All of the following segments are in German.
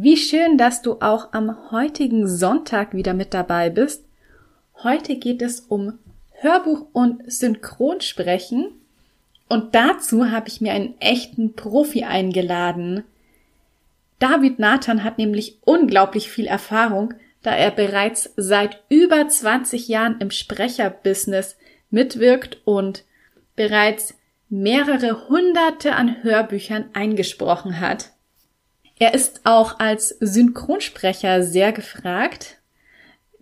Wie schön, dass du auch am heutigen Sonntag wieder mit dabei bist. Heute geht es um Hörbuch und Synchronsprechen. Und dazu habe ich mir einen echten Profi eingeladen. David Nathan hat nämlich unglaublich viel Erfahrung, da er bereits seit über 20 Jahren im Sprecherbusiness mitwirkt und bereits mehrere hunderte an Hörbüchern eingesprochen hat. Er ist auch als Synchronsprecher sehr gefragt,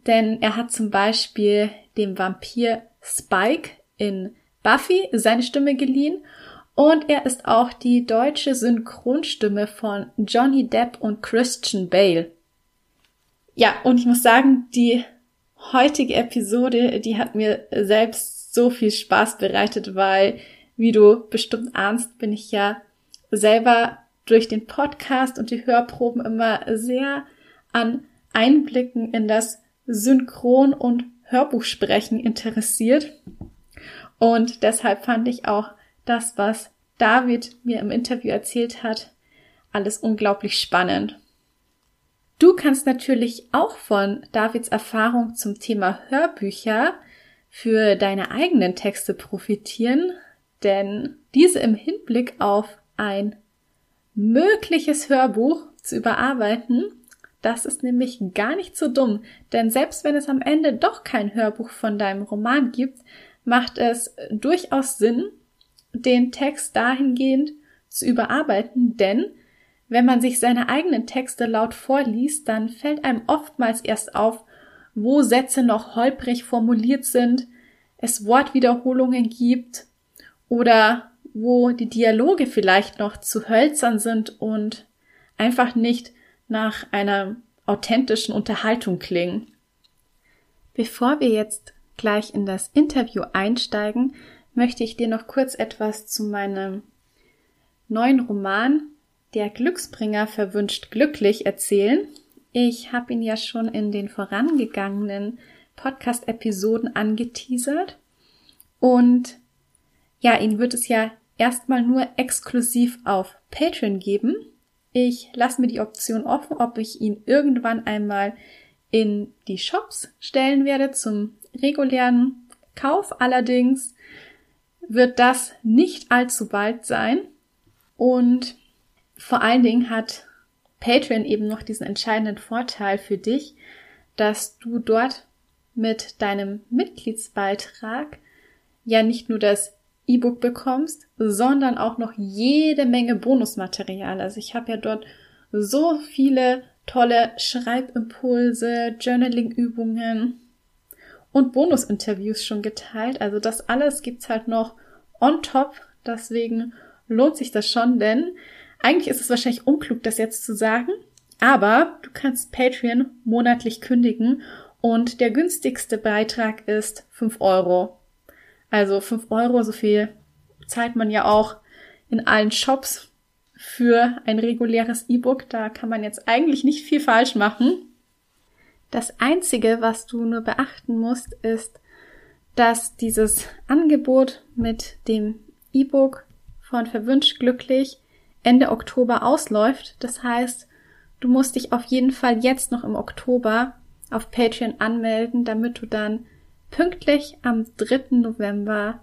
denn er hat zum Beispiel dem Vampir Spike in Buffy seine Stimme geliehen und er ist auch die deutsche Synchronstimme von Johnny Depp und Christian Bale. Ja, und ich muss sagen, die heutige Episode, die hat mir selbst so viel Spaß bereitet, weil, wie du bestimmt ahnst, bin ich ja selber durch den Podcast und die Hörproben immer sehr an Einblicken in das Synchron- und Hörbuchsprechen interessiert. Und deshalb fand ich auch das, was David mir im Interview erzählt hat, alles unglaublich spannend. Du kannst natürlich auch von Davids Erfahrung zum Thema Hörbücher für deine eigenen Texte profitieren, denn diese im Hinblick auf ein mögliches Hörbuch zu überarbeiten, das ist nämlich gar nicht so dumm, denn selbst wenn es am Ende doch kein Hörbuch von deinem Roman gibt, macht es durchaus Sinn, den Text dahingehend zu überarbeiten, denn wenn man sich seine eigenen Texte laut vorliest, dann fällt einem oftmals erst auf, wo Sätze noch holprig formuliert sind, es Wortwiederholungen gibt oder wo die Dialoge vielleicht noch zu hölzern sind und einfach nicht nach einer authentischen Unterhaltung klingen. Bevor wir jetzt gleich in das Interview einsteigen, möchte ich dir noch kurz etwas zu meinem neuen Roman Der Glücksbringer verwünscht glücklich erzählen. Ich habe ihn ja schon in den vorangegangenen Podcast-Episoden angeteasert und ja, ihn wird es ja erstmal nur exklusiv auf Patreon geben. Ich lasse mir die Option offen, ob ich ihn irgendwann einmal in die Shops stellen werde zum regulären Kauf. Allerdings wird das nicht allzu bald sein. Und vor allen Dingen hat Patreon eben noch diesen entscheidenden Vorteil für dich, dass du dort mit deinem Mitgliedsbeitrag ja nicht nur das E-Book bekommst, sondern auch noch jede Menge Bonusmaterial. Also ich habe ja dort so viele tolle Schreibimpulse, Journaling-Übungen und Bonusinterviews schon geteilt. Also das alles gibt's halt noch on top. Deswegen lohnt sich das schon, denn eigentlich ist es wahrscheinlich unklug, das jetzt zu sagen. Aber du kannst Patreon monatlich kündigen und der günstigste Beitrag ist 5 Euro. Also 5 Euro, so viel zahlt man ja auch in allen Shops für ein reguläres E-Book. Da kann man jetzt eigentlich nicht viel falsch machen. Das Einzige, was du nur beachten musst, ist, dass dieses Angebot mit dem E-Book von Verwünscht Glücklich Ende Oktober ausläuft. Das heißt, du musst dich auf jeden Fall jetzt noch im Oktober auf Patreon anmelden, damit du dann pünktlich am 3. November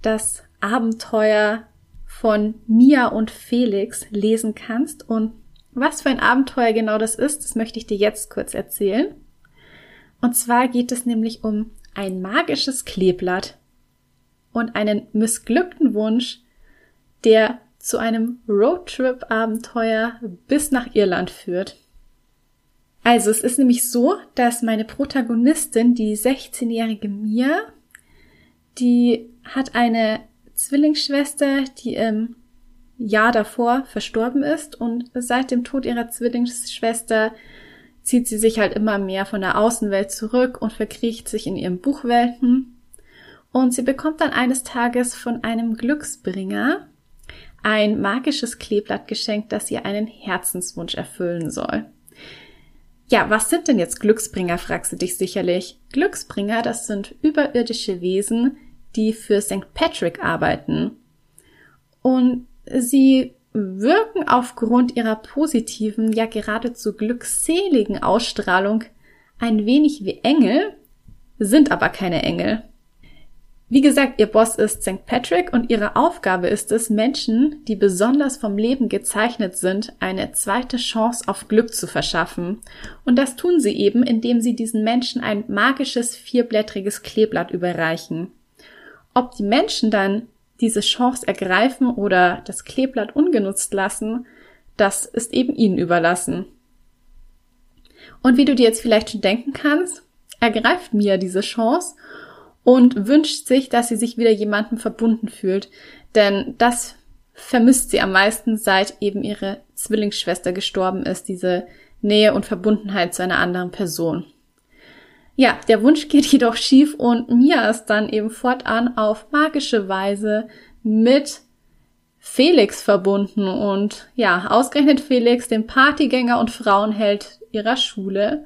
das Abenteuer von Mia und Felix lesen kannst. Und was für ein Abenteuer genau das ist, das möchte ich dir jetzt kurz erzählen. Und zwar geht es nämlich um ein magisches Kleeblatt und einen missglückten Wunsch, der zu einem Roadtrip-Abenteuer bis nach Irland führt. Also es ist nämlich so, dass meine Protagonistin, die 16-jährige Mia, die hat eine Zwillingsschwester, die im Jahr davor verstorben ist und seit dem Tod ihrer Zwillingsschwester zieht sie sich halt immer mehr von der Außenwelt zurück und verkriecht sich in ihren Buchwelten. Und sie bekommt dann eines Tages von einem Glücksbringer ein magisches Kleeblatt geschenkt, das ihr einen Herzenswunsch erfüllen soll. Ja, was sind denn jetzt Glücksbringer, fragst du dich sicherlich. Glücksbringer, das sind überirdische Wesen, die für St. Patrick arbeiten. Und sie wirken aufgrund ihrer positiven, ja geradezu glückseligen Ausstrahlung ein wenig wie Engel, sind aber keine Engel. Wie gesagt, ihr Boss ist St. Patrick und ihre Aufgabe ist es, Menschen, die besonders vom Leben gezeichnet sind, eine zweite Chance auf Glück zu verschaffen. Und das tun sie eben, indem sie diesen Menschen ein magisches vierblättriges Kleeblatt überreichen. Ob die Menschen dann diese Chance ergreifen oder das Kleeblatt ungenutzt lassen, das ist eben ihnen überlassen. Und wie du dir jetzt vielleicht schon denken kannst, ergreift Mia diese Chance und wünscht sich, dass sie sich wieder jemandem verbunden fühlt. Denn das vermisst sie am meisten, seit eben ihre Zwillingsschwester gestorben ist, diese Nähe und Verbundenheit zu einer anderen Person. Ja, der Wunsch geht jedoch schief und Mia ist dann eben fortan auf magische Weise mit Felix verbunden und ja, ausgerechnet Felix, den Partygänger und Frauenheld ihrer Schule,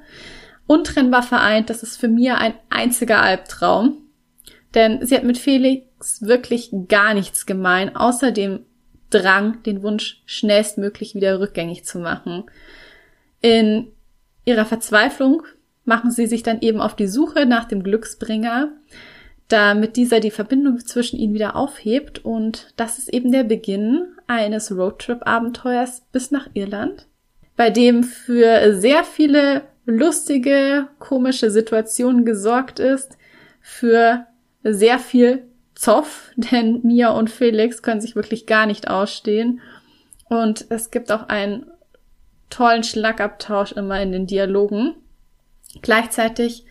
untrennbar vereint, das ist für Mia ein einziger Albtraum. Denn sie hat mit Felix wirklich gar nichts gemein, außer dem Drang, den Wunsch schnellstmöglich wieder rückgängig zu machen. In ihrer Verzweiflung machen sie sich dann eben auf die Suche nach dem Glücksbringer, damit dieser die Verbindung zwischen ihnen wieder aufhebt. Und das ist eben der Beginn eines Roadtrip-Abenteuers bis nach Irland, bei dem für sehr viele lustige, komische Situationen gesorgt ist, für sehr viel Zoff, denn Mia und Felix können sich wirklich gar nicht ausstehen. Und es gibt auch einen tollen Schlagabtausch immer in den Dialogen. Gleichzeitig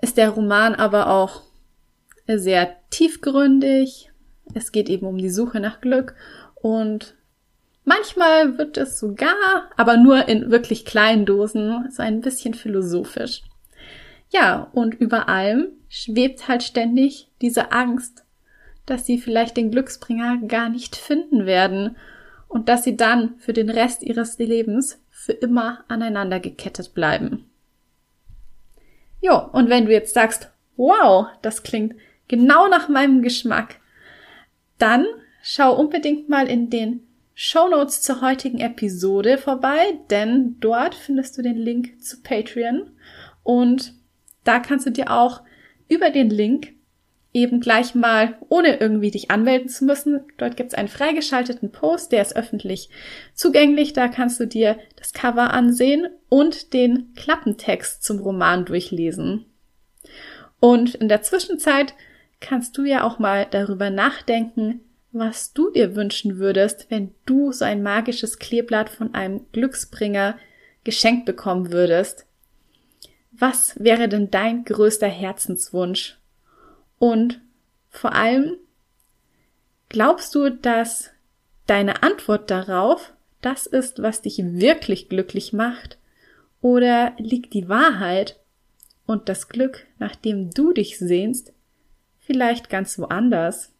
ist der Roman aber auch sehr tiefgründig. Es geht eben um die Suche nach Glück und manchmal wird es sogar, aber nur in wirklich kleinen Dosen, so ein bisschen philosophisch. Ja, und über allem schwebt halt ständig diese Angst, dass sie vielleicht den Glücksbringer gar nicht finden werden und dass sie dann für den Rest ihres Lebens für immer aneinander gekettet bleiben. Jo, und wenn du jetzt sagst, wow, das klingt genau nach meinem Geschmack, dann schau unbedingt mal in den Show Notes zur heutigen Episode vorbei, denn dort findest du den Link zu Patreon und da kannst du dir auch über den Link eben gleich mal, ohne irgendwie dich anmelden zu müssen. Dort gibt es einen freigeschalteten Post, der ist öffentlich zugänglich. Da kannst du dir das Cover ansehen und den Klappentext zum Roman durchlesen. Und in der Zwischenzeit kannst du ja auch mal darüber nachdenken, was du dir wünschen würdest, wenn du so ein magisches Kleeblatt von einem Glücksbringer geschenkt bekommen würdest. Was wäre denn dein größter Herzenswunsch? Und vor allem, glaubst du, dass deine Antwort darauf das ist, was dich wirklich glücklich macht? Oder liegt die Wahrheit und das Glück, nach dem du dich sehnst, vielleicht ganz woanders?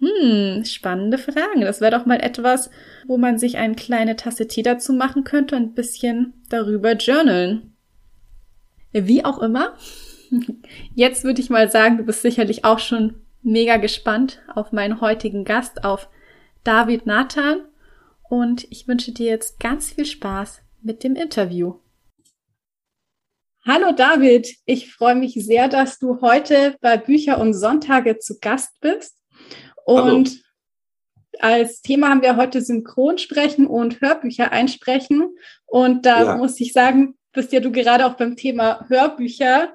Hm, spannende Fragen. Das wäre doch mal etwas, wo man sich eine kleine Tasse Tee dazu machen könnte und ein bisschen darüber journalen. Wie auch immer. Jetzt würde ich mal sagen, du bist sicherlich auch schon mega gespannt auf meinen heutigen Gast, auf David Nathan. Und ich wünsche dir jetzt ganz viel Spaß mit dem Interview. Hallo David, ich freue mich sehr, dass du heute bei Bücher und Sonntage zu Gast bist. Und Hallo. als Thema haben wir heute Synchronsprechen und Hörbücher einsprechen. Und da ja. muss ich sagen, bist ja du gerade auch beim Thema Hörbücher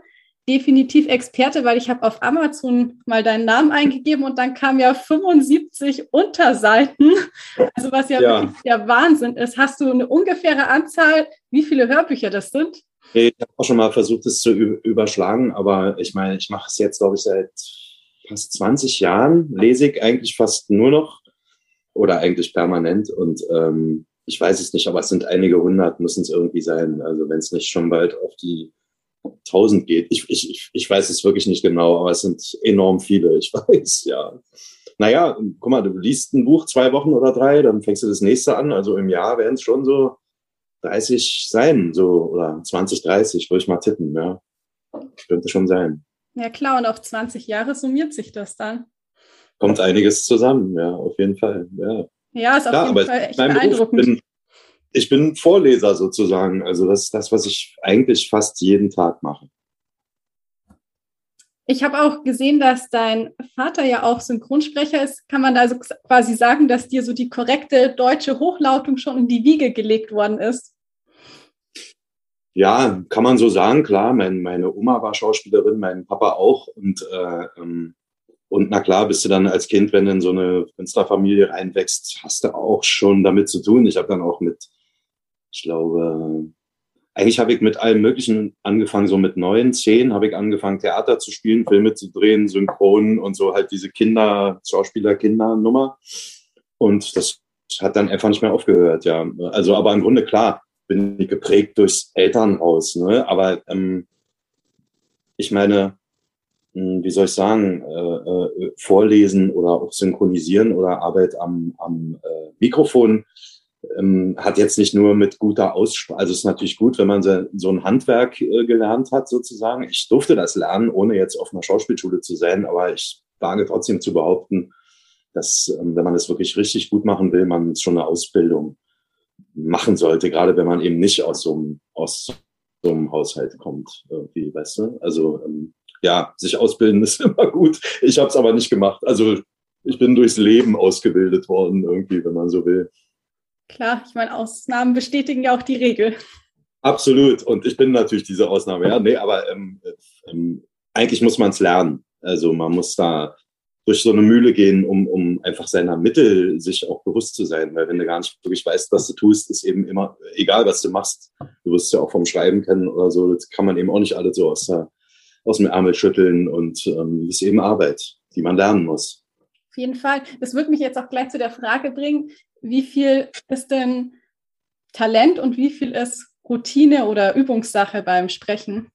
definitiv Experte, weil ich habe auf Amazon mal deinen Namen eingegeben und dann kam ja 75 Unterseiten, also was ja, ja. wirklich der Wahnsinn ist. Hast du eine ungefähre Anzahl, wie viele Hörbücher das sind? Ich habe auch schon mal versucht, es zu überschlagen, aber ich meine, ich mache es jetzt, glaube ich, seit fast 20 Jahren, lese ich eigentlich fast nur noch oder eigentlich permanent. Und ähm, ich weiß es nicht, aber es sind einige hundert, müssen es irgendwie sein. Also wenn es nicht schon bald auf die tausend geht. Ich, ich, ich weiß es wirklich nicht genau, aber es sind enorm viele, ich weiß, ja. Naja, guck mal, du liest ein Buch zwei Wochen oder drei, dann fängst du das nächste an. Also im Jahr werden es schon so 30 sein, so, oder 20, 30, würde ich mal tippen, ja. Könnte schon sein. Ja klar, und auf 20 Jahre summiert sich das dann. Kommt einiges zusammen, ja, auf jeden Fall. Ja, ja ist auf ja, jeden Fall echt beeindruckend. Bin, ich bin Vorleser sozusagen. Also das ist das, was ich eigentlich fast jeden Tag mache. Ich habe auch gesehen, dass dein Vater ja auch Synchronsprecher ist. Kann man da also quasi sagen, dass dir so die korrekte deutsche Hochlautung schon in die Wiege gelegt worden ist? Ja, kann man so sagen, klar. Mein, meine Oma war Schauspielerin, mein Papa auch. Und, äh, ähm, und na klar, bist du dann als Kind, wenn du in so eine Künstlerfamilie reinwächst, hast du auch schon damit zu tun. Ich habe dann auch mit, ich glaube, eigentlich habe ich mit allem Möglichen angefangen, so mit neun, zehn habe ich angefangen, Theater zu spielen, Filme zu drehen, Synchronen und so halt diese Kinder, Schauspieler-Kinder-Nummer. Und das hat dann einfach nicht mehr aufgehört, ja. Also, aber im Grunde klar, bin ich geprägt durchs Elternhaus. Ne? Aber ähm, ich meine, wie soll ich sagen, äh, äh, vorlesen oder auch synchronisieren oder Arbeit am, am äh, Mikrofon ähm, hat jetzt nicht nur mit guter Aussprache, also es ist natürlich gut, wenn man so, so ein Handwerk äh, gelernt hat sozusagen. Ich durfte das lernen, ohne jetzt auf einer Schauspielschule zu sein, aber ich wage trotzdem zu behaupten, dass ähm, wenn man es wirklich richtig gut machen will, man schon eine Ausbildung machen sollte, gerade wenn man eben nicht aus so einem, aus so einem Haushalt kommt, irgendwie, weißt du? Also ähm, ja, sich ausbilden ist immer gut. Ich habe es aber nicht gemacht. Also ich bin durchs Leben ausgebildet worden, irgendwie, wenn man so will. Klar, ich meine, Ausnahmen bestätigen ja auch die Regel. Absolut. Und ich bin natürlich diese Ausnahme. Ja, nee, aber ähm, ähm, eigentlich muss man es lernen. Also man muss da durch so eine Mühle gehen, um, um einfach seiner Mittel sich auch bewusst zu sein. Weil wenn du gar nicht wirklich weißt, was du tust, ist eben immer, egal was du machst, du wirst ja auch vom Schreiben kennen oder so, das kann man eben auch nicht alles so aus, der, aus dem Ärmel schütteln und ähm, das ist eben Arbeit, die man lernen muss. Auf jeden Fall. Das würde mich jetzt auch gleich zu der Frage bringen, wie viel ist denn Talent und wie viel ist Routine oder Übungssache beim Sprechen?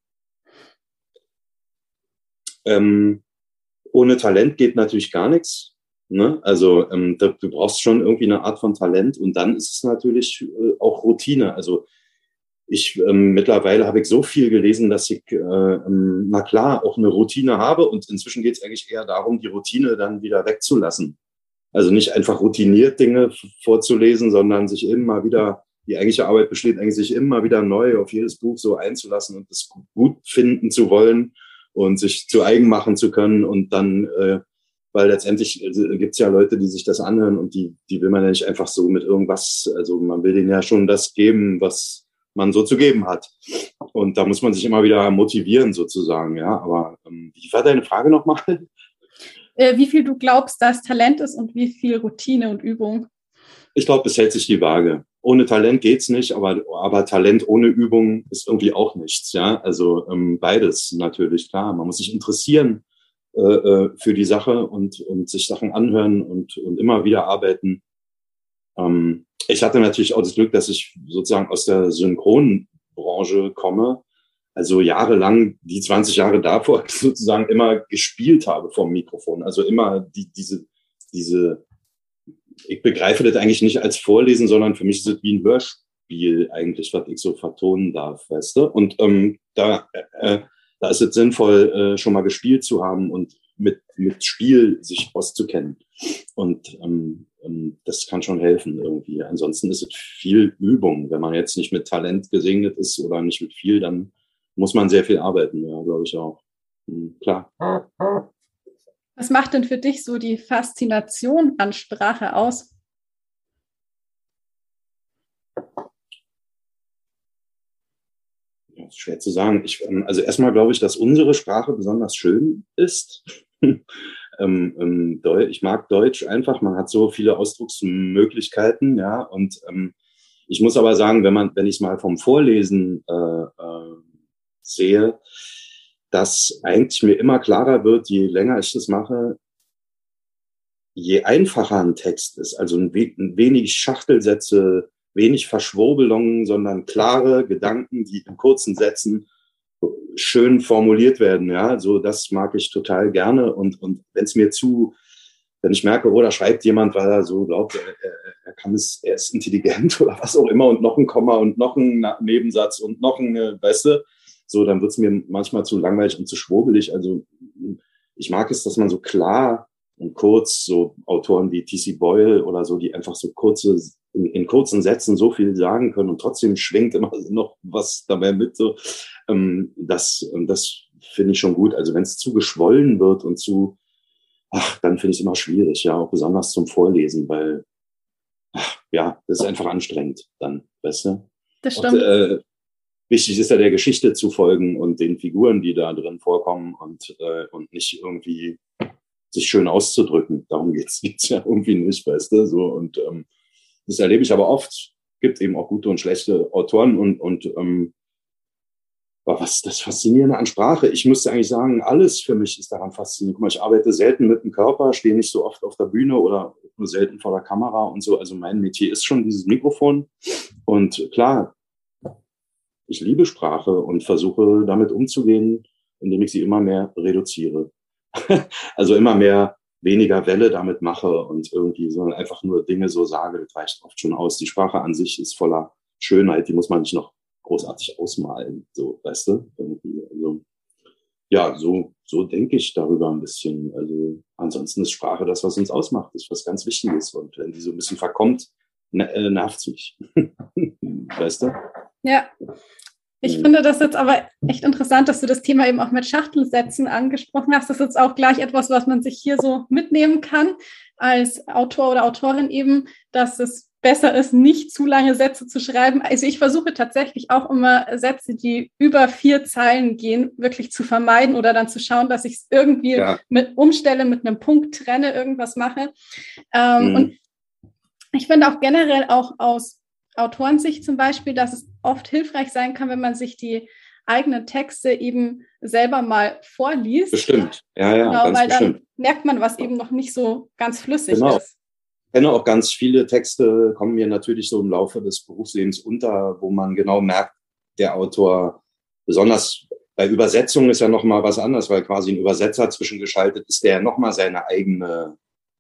Ähm, ohne Talent geht natürlich gar nichts. Ne? Also ähm, da, du brauchst schon irgendwie eine Art von Talent und dann ist es natürlich äh, auch Routine. Also ich ähm, mittlerweile habe ich so viel gelesen, dass ich, äh, ähm, na klar, auch eine Routine habe und inzwischen geht es eigentlich eher darum, die Routine dann wieder wegzulassen. Also nicht einfach routiniert Dinge vorzulesen, sondern sich immer wieder, die eigentliche Arbeit besteht eigentlich, sich immer wieder neu auf jedes Buch so einzulassen und es gut finden zu wollen und sich zu eigen machen zu können und dann, äh, weil letztendlich äh, gibt es ja Leute, die sich das anhören und die, die will man ja nicht einfach so mit irgendwas, also man will denen ja schon das geben, was man so zu geben hat. Und da muss man sich immer wieder motivieren sozusagen, ja. Aber ähm, wie war deine Frage nochmal? Äh, wie viel du glaubst, dass Talent ist und wie viel Routine und Übung? Ich glaube, es hält sich die Waage ohne Talent geht's nicht, aber, aber Talent ohne Übung ist irgendwie auch nichts. Ja, also ähm, beides natürlich klar. Man muss sich interessieren äh, äh, für die Sache und, und sich Sachen anhören und, und immer wieder arbeiten. Ähm, ich hatte natürlich auch das Glück, dass ich sozusagen aus der Synchronbranche komme. Also jahrelang, die 20 Jahre davor sozusagen immer gespielt habe vom Mikrofon. Also immer die, diese, diese ich begreife das eigentlich nicht als Vorlesen, sondern für mich ist es wie ein Hörspiel eigentlich, was ich so vertonen darf, weißt du? Und ähm, da, äh, da ist es sinnvoll, äh, schon mal gespielt zu haben und mit, mit Spiel sich auszukennen. Und ähm, ähm, das kann schon helfen irgendwie. Ansonsten ist es viel Übung. Wenn man jetzt nicht mit Talent gesegnet ist oder nicht mit viel, dann muss man sehr viel arbeiten, ja, glaube ich auch. Hm, klar. Was macht denn für dich so die Faszination an Sprache aus? Ja, ist schwer zu sagen. Ich, ähm, also erstmal glaube ich, dass unsere Sprache besonders schön ist. ähm, ähm, ich mag Deutsch einfach. Man hat so viele Ausdrucksmöglichkeiten, ja. Und ich muss aber sagen, wenn man, wenn ich es mal vom Vorlesen äh, äh, sehe, dass eigentlich mir immer klarer wird, je länger ich das mache, je einfacher ein Text ist, also ein wenig Schachtelsätze, wenig Verschwurbelungen, sondern klare Gedanken, die in kurzen Sätzen schön formuliert werden, ja, so das mag ich total gerne und und wenn es mir zu wenn ich merke, oh, da schreibt jemand, weil er so glaubt, er, er, kann es, er ist intelligent oder was auch immer und noch ein Komma und noch ein Nebensatz und noch ein, weißt du, so, dann wird's mir manchmal zu langweilig und zu schwurbelig. Also ich mag es, dass man so klar und kurz, so Autoren wie T.C. Boyle oder so, die einfach so kurze, in, in, kurzen Sätzen so viel sagen können und trotzdem schwingt immer noch was dabei mit. So, ähm, das, das finde ich schon gut. Also wenn es zu geschwollen wird und zu, ach, dann finde ich es immer schwierig, ja, auch besonders zum Vorlesen, weil, ach, ja, das ist einfach anstrengend dann, weißt du? Das stimmt. Und, äh, wichtig ist ja der Geschichte zu folgen und den Figuren, die da drin vorkommen und, äh, und nicht irgendwie sich schön auszudrücken. Darum geht's geht's ja irgendwie nicht, weißt du, so und ähm, das erlebe ich aber oft. Gibt eben auch gute und schlechte Autoren und und ähm, was das Faszinierende an Sprache. Ich müsste eigentlich sagen, alles für mich ist daran faszinierend. Guck mal, ich arbeite selten mit dem Körper, stehe nicht so oft auf der Bühne oder nur selten vor der Kamera und so. Also mein Metier ist schon dieses Mikrofon. Und klar, ich liebe Sprache und versuche damit umzugehen, indem ich sie immer mehr reduziere. also immer mehr weniger Welle damit mache und irgendwie, sondern einfach nur Dinge so sage, das reicht oft schon aus. Die Sprache an sich ist voller Schönheit, die muss man nicht noch großartig ausmalen, so, weißt du? Irgendwie, also, ja, so, so denke ich darüber ein bisschen. Also, ansonsten ist Sprache das, was uns ausmacht, ist was ganz Wichtiges. Und wenn die so ein bisschen verkommt, äh, nervt mich. weißt du? Ja. Ich mhm. finde das jetzt aber echt interessant, dass du das Thema eben auch mit Schachtelsätzen angesprochen hast. Das ist jetzt auch gleich etwas, was man sich hier so mitnehmen kann als Autor oder Autorin eben, dass es besser ist, nicht zu lange Sätze zu schreiben. Also ich versuche tatsächlich auch immer Sätze, die über vier Zeilen gehen, wirklich zu vermeiden oder dann zu schauen, dass ich es irgendwie ja. mit umstelle, mit einem Punkt trenne, irgendwas mache. Ähm, mhm. Und ich finde auch generell auch aus Autorensicht zum Beispiel, dass es oft hilfreich sein kann, wenn man sich die eigenen Texte eben selber mal vorliest. Bestimmt, ja, ja. Genau, weil bestimmt. dann merkt man, was eben noch nicht so ganz flüssig genau. ist kenne auch ganz viele Texte, kommen mir natürlich so im Laufe des Berufslebens unter, wo man genau merkt, der Autor, besonders bei Übersetzungen ist ja nochmal was anderes, weil quasi ein Übersetzer zwischengeschaltet ist, der nochmal seine eigene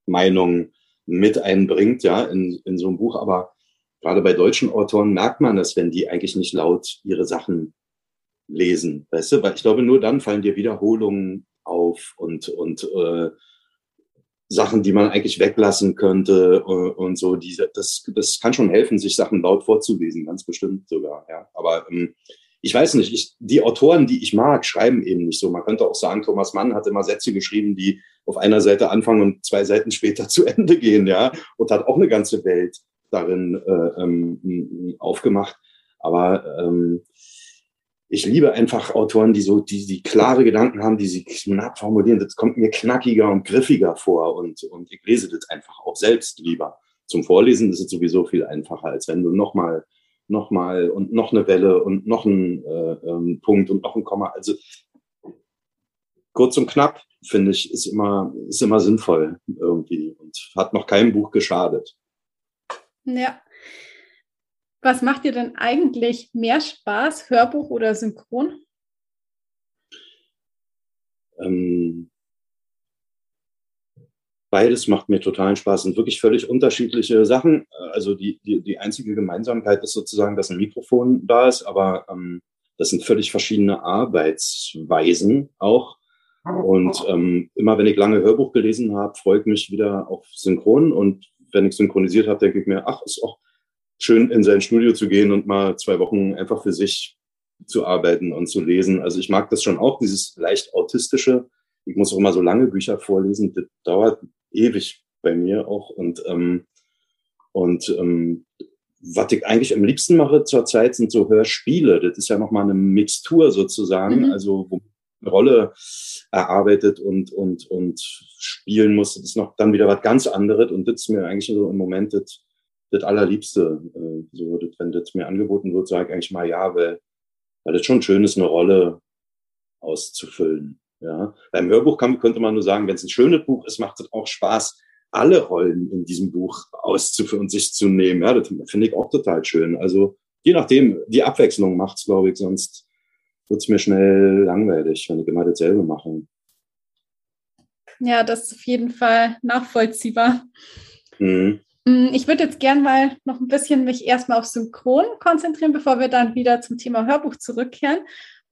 Meinung mit einbringt, ja, in, in so einem Buch. Aber gerade bei deutschen Autoren merkt man das, wenn die eigentlich nicht laut ihre Sachen lesen, weißt du? Weil ich glaube, nur dann fallen dir Wiederholungen auf und, und äh, Sachen, die man eigentlich weglassen könnte und, äh, und so. Diese, das, das kann schon helfen, sich Sachen laut vorzulesen, ganz bestimmt sogar. Ja. Aber ähm, ich weiß nicht, ich, die Autoren, die ich mag, schreiben eben nicht so. Man könnte auch sagen, Thomas Mann hat immer Sätze geschrieben, die auf einer Seite anfangen und zwei Seiten später zu Ende gehen, ja, und hat auch eine ganze Welt darin äh, ähm, aufgemacht. Aber ähm, ich liebe einfach Autoren, die so, die, die klare Gedanken haben, die sie knapp formulieren. Das kommt mir knackiger und griffiger vor und, und ich lese das einfach auch selbst lieber. Zum Vorlesen ist es sowieso viel einfacher, als wenn du nochmal, nochmal und noch eine Welle und noch einen äh, ähm, Punkt und noch ein Komma. Also kurz und knapp, finde ich, ist immer, ist immer sinnvoll irgendwie und hat noch keinem Buch geschadet. Ja, was macht dir denn eigentlich mehr Spaß, Hörbuch oder Synchron? Ähm, beides macht mir totalen Spaß und wirklich völlig unterschiedliche Sachen. Also die, die, die einzige Gemeinsamkeit ist sozusagen, dass ein Mikrofon da ist, aber ähm, das sind völlig verschiedene Arbeitsweisen auch. Und ähm, immer wenn ich lange Hörbuch gelesen habe, freue ich mich wieder auf Synchron. Und wenn ich synchronisiert habe, denke ich mir, ach, ist auch schön in sein Studio zu gehen und mal zwei Wochen einfach für sich zu arbeiten und zu lesen. Also ich mag das schon auch, dieses leicht autistische. Ich muss auch immer so lange Bücher vorlesen. Das dauert ewig bei mir auch. Und, ähm, und ähm, was ich eigentlich am liebsten mache zurzeit sind so Hörspiele. Das ist ja nochmal eine Mixtur sozusagen, mhm. also wo Rolle erarbeitet und, und, und spielen muss. Das ist noch dann wieder was ganz anderes. Und das ist mir eigentlich so im Moment das, das Allerliebste. Äh, so, das, wenn das mir angeboten wird, sage ich eigentlich mal ja, weil, weil das schon schön ist, eine Rolle auszufüllen. Ja. Beim Hörbuch kann, könnte man nur sagen, wenn es ein schönes Buch ist, macht es auch Spaß, alle Rollen in diesem Buch auszuführen und sich zu nehmen. Ja, das finde ich auch total schön. Also je nachdem, die Abwechslung macht's, glaube ich, sonst wird's mir schnell langweilig, wenn ich immer dasselbe mache. Ja, das ist auf jeden Fall nachvollziehbar. Mhm. Mm, ich würde jetzt gern mal noch ein bisschen mich erstmal auf Synchron konzentrieren, bevor wir dann wieder zum Thema Hörbuch zurückkehren.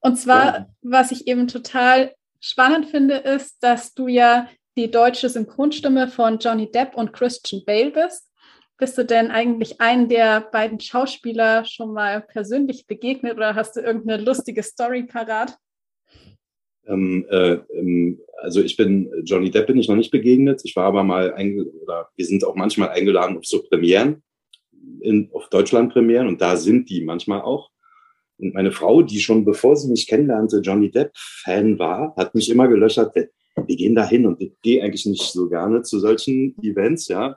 Und zwar, ja. was ich eben total spannend finde, ist, dass du ja die deutsche Synchronstimme von Johnny Depp und Christian Bale bist. Bist du denn eigentlich einen der beiden Schauspieler schon mal persönlich begegnet oder hast du irgendeine lustige Story parat? Ähm, äh, ähm, also ich bin Johnny Depp bin ich noch nicht begegnet. Ich war aber mal oder wir sind auch manchmal eingeladen auf so Premieren in, auf Deutschland Premieren und da sind die manchmal auch. Und meine Frau, die schon bevor sie mich kennenlernte Johnny Depp Fan war, hat mich immer gelöchert. Wir gehen da hin und ich gehe eigentlich nicht so gerne zu solchen Events, ja.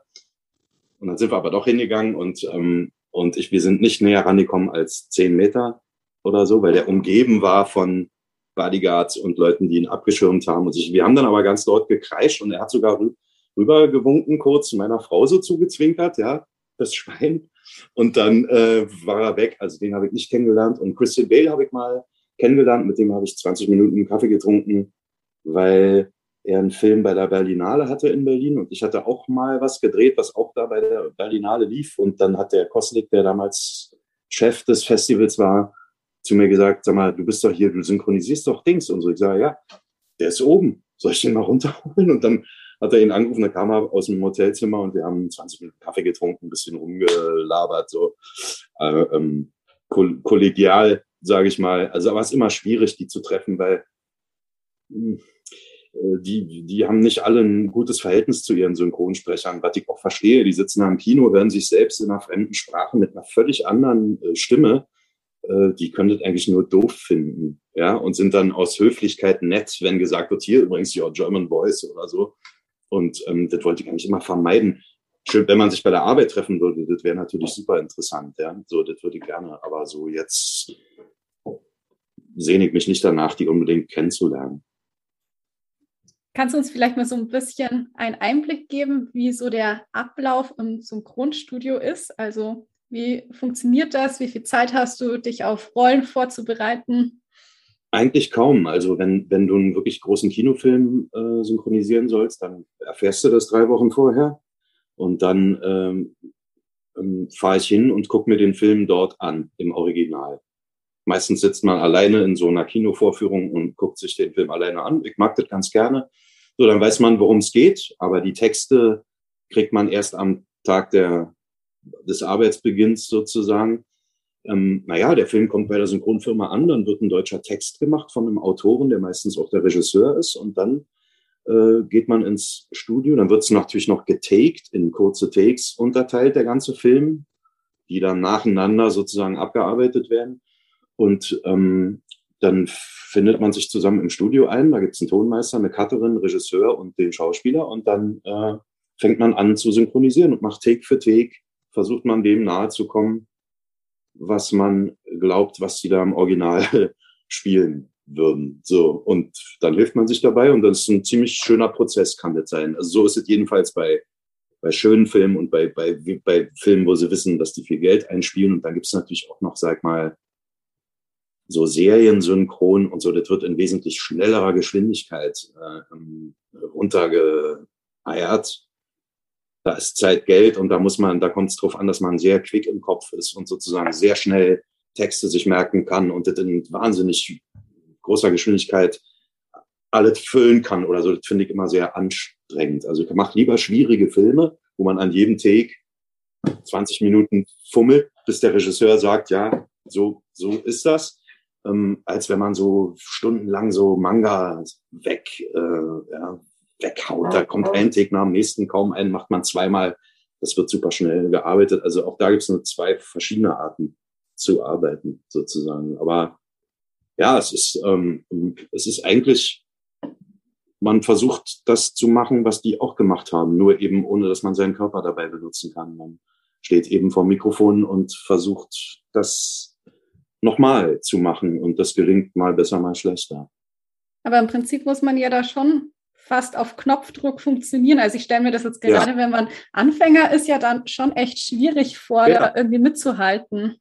Und dann sind wir aber doch hingegangen und, ähm, und ich, wir sind nicht näher rangekommen als zehn Meter oder so, weil der umgeben war von Bodyguards und Leuten, die ihn abgeschirmt haben. Und sich, wir haben dann aber ganz dort gekreischt und er hat sogar rübergewunken kurz meiner Frau so zugezwinkert, ja, das Schwein. Und dann äh, war er weg. Also den habe ich nicht kennengelernt. Und Christian Bale habe ich mal kennengelernt. Mit dem habe ich 20 Minuten Kaffee getrunken, weil er einen Film bei der Berlinale hatte in Berlin und ich hatte auch mal was gedreht, was auch da bei der Berlinale lief. Und dann hat der Koslik, der damals Chef des Festivals war, zu mir gesagt, sag mal, du bist doch hier, du synchronisierst doch Dings. Und so, ich sage, ja, der ist oben. Soll ich den mal runterholen? Und dann hat er ihn angerufen, da kam er aus dem Hotelzimmer und wir haben 20 Minuten Kaffee getrunken, ein bisschen rumgelabert, so äh, ähm, kollegial, sage ich mal. Also aber es immer schwierig, die zu treffen, weil hm, die, die haben nicht alle ein gutes Verhältnis zu ihren Synchronsprechern, was ich auch verstehe. Die sitzen da im Kino, hören sich selbst in einer fremden Sprache mit einer völlig anderen äh, Stimme. Äh, die können das eigentlich nur doof finden, ja, und sind dann aus Höflichkeit nett, wenn gesagt wird, hier übrigens your German Voice oder so. Und ähm, das wollte ich eigentlich immer vermeiden. Schön, wenn man sich bei der Arbeit treffen würde, das wäre natürlich super interessant, ja. So, das würde ich gerne. Aber so jetzt sehne ich mich nicht danach, die unbedingt kennenzulernen. Kannst du uns vielleicht mal so ein bisschen einen Einblick geben, wie so der Ablauf im Synchronstudio ist? Also wie funktioniert das? Wie viel Zeit hast du, dich auf Rollen vorzubereiten? Eigentlich kaum. Also wenn, wenn du einen wirklich großen Kinofilm äh, synchronisieren sollst, dann erfährst du das drei Wochen vorher. Und dann ähm, ähm, fahre ich hin und gucke mir den Film dort an, im Original. Meistens sitzt man alleine in so einer Kinovorführung und guckt sich den Film alleine an. Ich mag das ganz gerne. So, dann weiß man, worum es geht, aber die Texte kriegt man erst am Tag der, des Arbeitsbeginns sozusagen. Ähm, naja, der Film kommt bei der Synchronfirma an, dann wird ein deutscher Text gemacht von einem Autoren, der meistens auch der Regisseur ist, und dann äh, geht man ins Studio, dann wird es natürlich noch getaked, in kurze Takes unterteilt, der ganze Film, die dann nacheinander sozusagen abgearbeitet werden. Und ähm, dann findet man sich zusammen im Studio ein. Da gibt es einen Tonmeister, eine Cutterin, Regisseur und den Schauspieler. Und dann äh, fängt man an zu synchronisieren und macht Take für Take, versucht man dem nahe zu kommen, was man glaubt, was sie da im Original spielen würden. So, und dann hilft man sich dabei und das ist ein ziemlich schöner Prozess, kann das sein. Also so ist es jedenfalls bei, bei schönen Filmen und bei, bei, bei Filmen, wo sie wissen, dass die viel Geld einspielen. Und dann gibt es natürlich auch noch, sag mal, so Seriensynchron und so, das wird in wesentlich schnellerer Geschwindigkeit äh, ähm, runtergeeiert. Da ist Zeit Geld und da muss man, da kommt es drauf an, dass man sehr quick im Kopf ist und sozusagen sehr schnell Texte sich merken kann und das in wahnsinnig großer Geschwindigkeit alles füllen kann oder so. Das finde ich immer sehr anstrengend. Also ich mache lieber schwierige Filme, wo man an jedem Take 20 Minuten fummelt, bis der Regisseur sagt, ja, so, so ist das ähm, als wenn man so stundenlang so Manga weg, äh, ja, weghaut. Da kommt ein Take nach dem nächsten, kaum einen macht man zweimal. Das wird super schnell gearbeitet. Also auch da gibt es nur zwei verschiedene Arten zu arbeiten, sozusagen. Aber ja, es ist, ähm, es ist eigentlich, man versucht das zu machen, was die auch gemacht haben, nur eben ohne, dass man seinen Körper dabei benutzen kann. Man steht eben vor dem Mikrofon und versucht, das nochmal zu machen. Und das gelingt mal besser, mal schlechter. Aber im Prinzip muss man ja da schon fast auf Knopfdruck funktionieren. Also ich stelle mir das jetzt gerade, ja. wenn man Anfänger ist, ja dann schon echt schwierig vor, ja. da irgendwie mitzuhalten.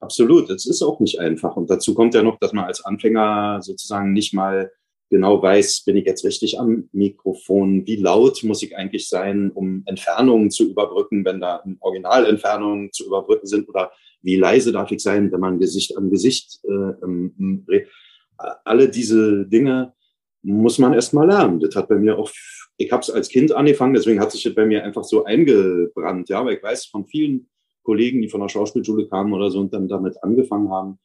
Absolut, es ist auch nicht einfach. Und dazu kommt ja noch, dass man als Anfänger sozusagen nicht mal genau weiß, bin ich jetzt richtig am Mikrofon, wie laut muss ich eigentlich sein, um Entfernungen zu überbrücken, wenn da Originalentfernungen zu überbrücken sind, oder wie leise darf ich sein, wenn man Gesicht an Gesicht äh, ähm, alle diese Dinge muss man erst mal lernen. Das hat bei mir auch, ich habe es als Kind angefangen, deswegen hat sich das bei mir einfach so eingebrannt, ja, weil ich weiß von vielen Kollegen, die von der Schauspielschule kamen oder so und dann damit angefangen haben,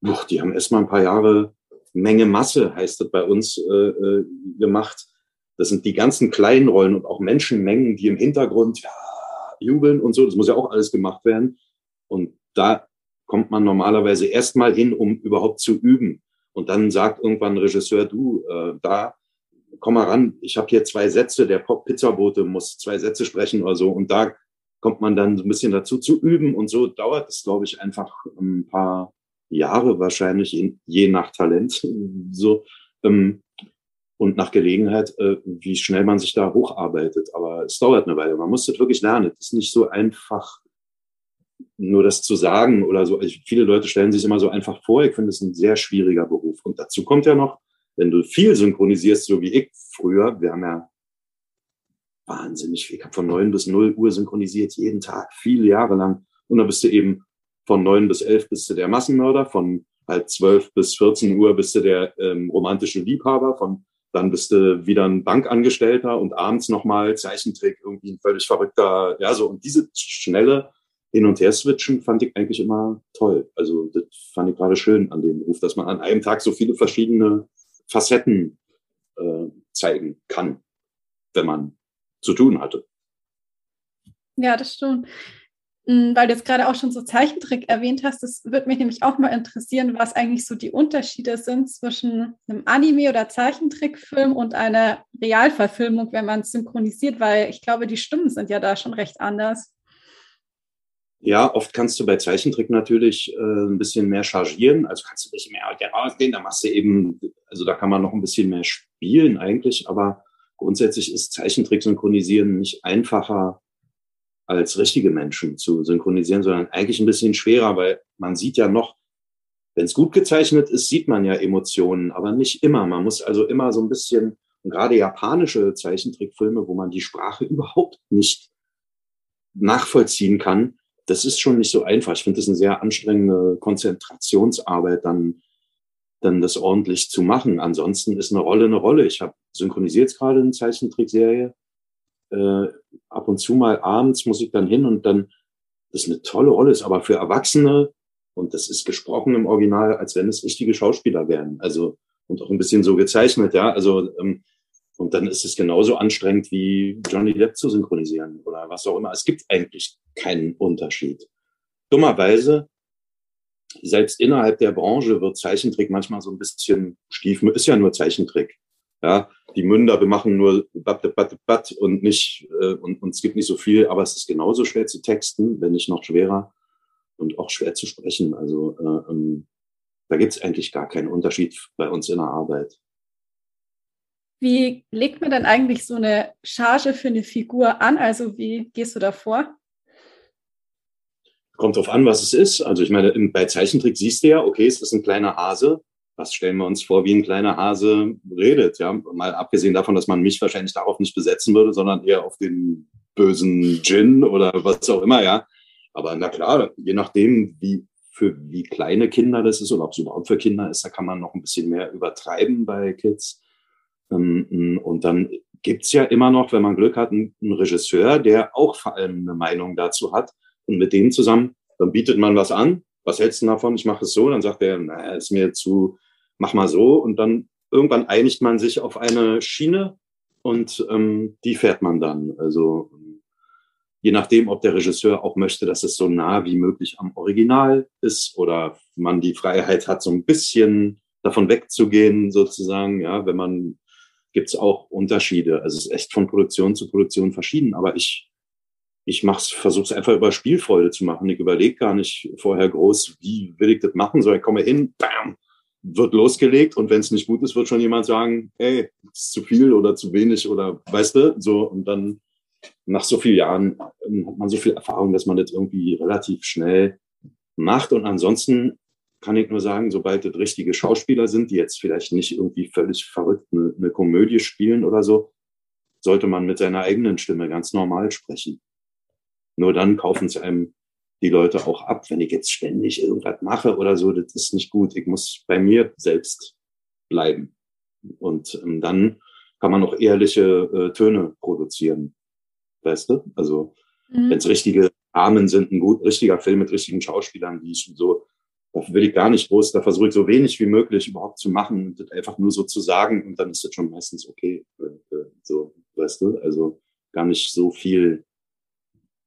boah, die haben erst mal ein paar Jahre Menge Masse, heißt das bei uns, äh, äh, gemacht. Das sind die ganzen kleinen Rollen und auch Menschenmengen, die im Hintergrund ja, jubeln und so. Das muss ja auch alles gemacht werden. Und da kommt man normalerweise erst mal hin, um überhaupt zu üben. Und dann sagt irgendwann ein Regisseur, du, äh, da, komm mal ran, ich habe hier zwei Sätze, der Pizzabote muss zwei Sätze sprechen oder so. Und da kommt man dann so ein bisschen dazu zu üben. Und so dauert es, glaube ich, einfach ein paar Jahre wahrscheinlich, je nach Talent. So. Ähm, und nach Gelegenheit, äh, wie schnell man sich da hocharbeitet. Aber es dauert eine Weile. Man muss das wirklich lernen. Es ist nicht so einfach, nur das zu sagen oder so. Ich, viele Leute stellen sich immer so einfach vor. Ich finde es ein sehr schwieriger Beruf. Und dazu kommt ja noch, wenn du viel synchronisierst, so wie ich früher, wir haben ja wahnsinnig viel. Ich habe von neun bis null Uhr synchronisiert, jeden Tag, viele Jahre lang. Und dann bist du eben von neun bis elf bist du der Massenmörder, von halt zwölf bis 14 Uhr bist du der ähm, romantische Liebhaber, von dann bist du wieder ein Bankangestellter und abends nochmal Zeichentrick, irgendwie ein völlig verrückter, ja, so. Und diese schnelle hin und her switchen fand ich eigentlich immer toll. Also das fand ich gerade schön an dem Beruf, dass man an einem Tag so viele verschiedene Facetten äh, zeigen kann, wenn man zu tun hatte. Ja, das stimmt. Hm, weil du jetzt gerade auch schon so Zeichentrick erwähnt hast, das würde mich nämlich auch mal interessieren, was eigentlich so die Unterschiede sind zwischen einem Anime- oder Zeichentrickfilm und einer Realverfilmung, wenn man es synchronisiert, weil ich glaube, die Stimmen sind ja da schon recht anders. Ja, oft kannst du bei Zeichentrick natürlich äh, ein bisschen mehr chargieren, also kannst du ein bisschen mehr rausgehen, da machst du eben, also da kann man noch ein bisschen mehr spielen eigentlich, aber grundsätzlich ist Zeichentrick synchronisieren nicht einfacher als richtige Menschen zu synchronisieren, sondern eigentlich ein bisschen schwerer, weil man sieht ja noch, wenn es gut gezeichnet ist, sieht man ja Emotionen, aber nicht immer. Man muss also immer so ein bisschen, und gerade japanische Zeichentrickfilme, wo man die Sprache überhaupt nicht nachvollziehen kann, das ist schon nicht so einfach. Ich finde das eine sehr anstrengende Konzentrationsarbeit, dann, dann das ordentlich zu machen. Ansonsten ist eine Rolle eine Rolle. Ich habe synchronisiert gerade eine Zeichentrickserie. Äh, ab und zu mal abends muss ich dann hin und dann, das ist eine tolle Rolle, ist aber für Erwachsene und das ist gesprochen im Original, als wenn es richtige Schauspieler wären. Also, und auch ein bisschen so gezeichnet, ja. Also, ähm, und dann ist es genauso anstrengend wie Johnny Depp zu synchronisieren oder was auch immer. Es gibt eigentlich keinen Unterschied. Dummerweise, selbst innerhalb der Branche wird Zeichentrick manchmal so ein bisschen stief, ist ja nur Zeichentrick. Ja, die Münder, wir machen nur bat, bat, bat und nicht, äh, und, und es gibt nicht so viel, aber es ist genauso schwer zu texten, wenn nicht noch schwerer und auch schwer zu sprechen. Also äh, ähm, da gibt es eigentlich gar keinen Unterschied bei uns in der Arbeit. Wie legt man denn eigentlich so eine Charge für eine Figur an? Also wie gehst du da vor? Kommt drauf an, was es ist. Also ich meine, bei Zeichentrick siehst du ja, okay, es ist ein kleiner Hase. Was stellen wir uns vor, wie ein kleiner Hase redet? Ja, mal abgesehen davon, dass man mich wahrscheinlich darauf nicht besetzen würde, sondern eher auf den bösen Djinn oder was auch immer, ja. Aber na klar, je nachdem, wie für wie kleine Kinder das ist oder ob es überhaupt für Kinder ist, da kann man noch ein bisschen mehr übertreiben bei Kids. Ähm, und dann gibt's ja immer noch, wenn man Glück hat, einen Regisseur, der auch vor allem eine Meinung dazu hat. Und mit dem zusammen, dann bietet man was an. Was hältst du davon? Ich mache es so. Dann sagt er, naja, ist mir zu, mach mal so. Und dann irgendwann einigt man sich auf eine Schiene und ähm, die fährt man dann. Also je nachdem, ob der Regisseur auch möchte, dass es so nah wie möglich am Original ist oder man die Freiheit hat, so ein bisschen davon wegzugehen, sozusagen, ja, wenn man gibt es auch Unterschiede. Also es ist echt von Produktion zu Produktion verschieden. Aber ich, ich mach's, versuche es einfach über Spielfreude zu machen. Ich überlege gar nicht vorher groß, wie will ich das machen, sondern ich komme hin, bam, wird losgelegt und wenn es nicht gut ist, wird schon jemand sagen, hey, ist zu viel oder zu wenig oder weißt du, so und dann nach so vielen Jahren ähm, hat man so viel Erfahrung, dass man das irgendwie relativ schnell macht und ansonsten kann ich nur sagen, sobald das richtige Schauspieler sind, die jetzt vielleicht nicht irgendwie völlig verrückt eine, eine Komödie spielen oder so, sollte man mit seiner eigenen Stimme ganz normal sprechen. Nur dann kaufen es einem die Leute auch ab, wenn ich jetzt ständig irgendwas mache oder so, das ist nicht gut. Ich muss bei mir selbst bleiben. Und ähm, dann kann man auch ehrliche äh, Töne produzieren. Weißt du? Also, mhm. wenn es richtige Rahmen sind, ein gut, richtiger Film mit richtigen Schauspielern, die so, da will ich gar nicht groß, da versuche ich so wenig wie möglich überhaupt zu machen und das einfach nur so zu sagen und dann ist das schon meistens okay. Äh, äh so, weißt du? Also gar nicht so viel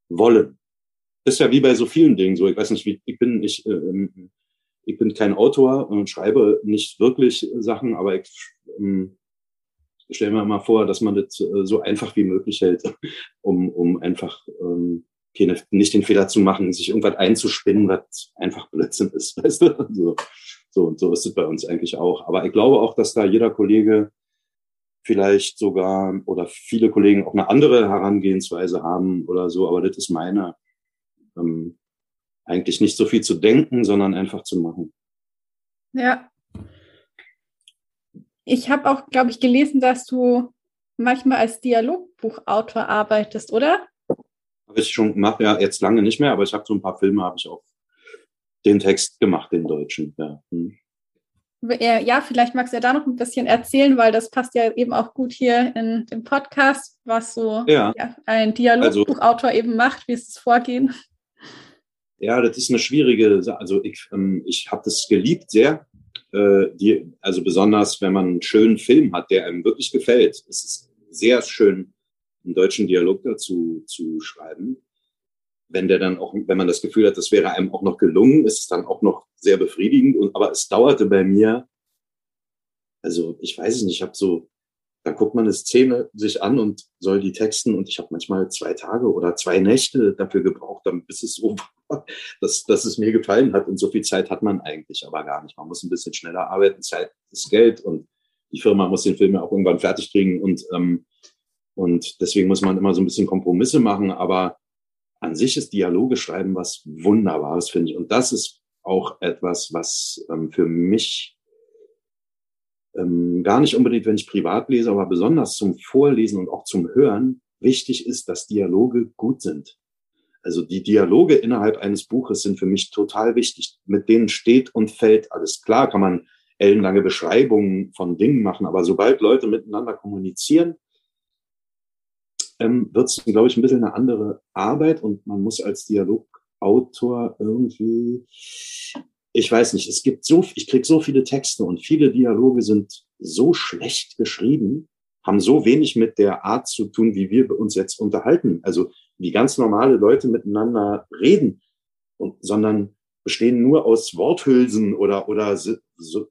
wollen ist ja wie bei so vielen Dingen so. Ich weiß nicht, wie, ich bin nicht, äh, ich bin kein Autor und schreibe nicht wirklich Sachen, aber ich ähm, stelle mir mal vor, dass man das äh, so einfach wie möglich hält, um, um einfach ähm, keine, nicht den Fehler zu machen, sich irgendwas einzuspinnen, was einfach Blödsinn ist, weißt du? So, so, und so ist es bei uns eigentlich auch. Aber ich glaube auch, dass da jeder Kollege vielleicht sogar oder viele Kollegen auch eine andere Herangehensweise haben oder so, aber das ist meine ähm, eigentlich nicht so viel zu denken, sondern einfach zu machen. Ja. Ich habe auch, glaube ich, gelesen, dass du manchmal als Dialogbuchautor arbeitest, oder? Habe ich schon gemacht, ja, jetzt lange nicht mehr, aber ich habe so ein paar Filme, habe ich auch den Text gemacht, den deutschen. Ja. Hm. Ja, vielleicht magst du ja da noch ein bisschen erzählen, weil das passt ja eben auch gut hier in dem Podcast, was so ja. Ja, ein Dialogbuchautor also, eben macht. Wie ist das Vorgehen? Ja, das ist eine schwierige Sache. Also ich, ähm, ich habe das geliebt sehr. Äh, die, also besonders, wenn man einen schönen Film hat, der einem wirklich gefällt. Es ist sehr schön, einen deutschen Dialog dazu zu schreiben. Wenn der dann auch, wenn man das Gefühl hat, das wäre einem auch noch gelungen, ist es dann auch noch sehr befriedigend. Und aber es dauerte bei mir, also ich weiß es nicht, ich habe so dann guckt man eine Szene sich an und soll die texten und ich habe manchmal zwei Tage oder zwei Nächte dafür gebraucht, damit bis es so war, dass, dass es mir gefallen hat. Und so viel Zeit hat man eigentlich aber gar nicht. Man muss ein bisschen schneller arbeiten, Zeit ist Geld und die Firma muss den Film ja auch irgendwann fertig kriegen und, ähm, und deswegen muss man immer so ein bisschen Kompromisse machen, aber an sich ist Dialoge schreiben was Wunderbares, finde ich. Und das ist auch etwas, was ähm, für mich ähm, gar nicht unbedingt, wenn ich privat lese, aber besonders zum Vorlesen und auch zum Hören wichtig ist, dass Dialoge gut sind. Also die Dialoge innerhalb eines Buches sind für mich total wichtig. Mit denen steht und fällt alles. Klar kann man ellenlange Beschreibungen von Dingen machen, aber sobald Leute miteinander kommunizieren, ähm, wird es, glaube ich, ein bisschen eine andere Arbeit und man muss als Dialogautor irgendwie ich weiß nicht, es gibt so, ich krieg so viele Texte und viele Dialoge sind so schlecht geschrieben, haben so wenig mit der Art zu tun, wie wir uns jetzt unterhalten. Also wie ganz normale Leute miteinander reden, und, sondern bestehen nur aus Worthülsen oder, oder, so,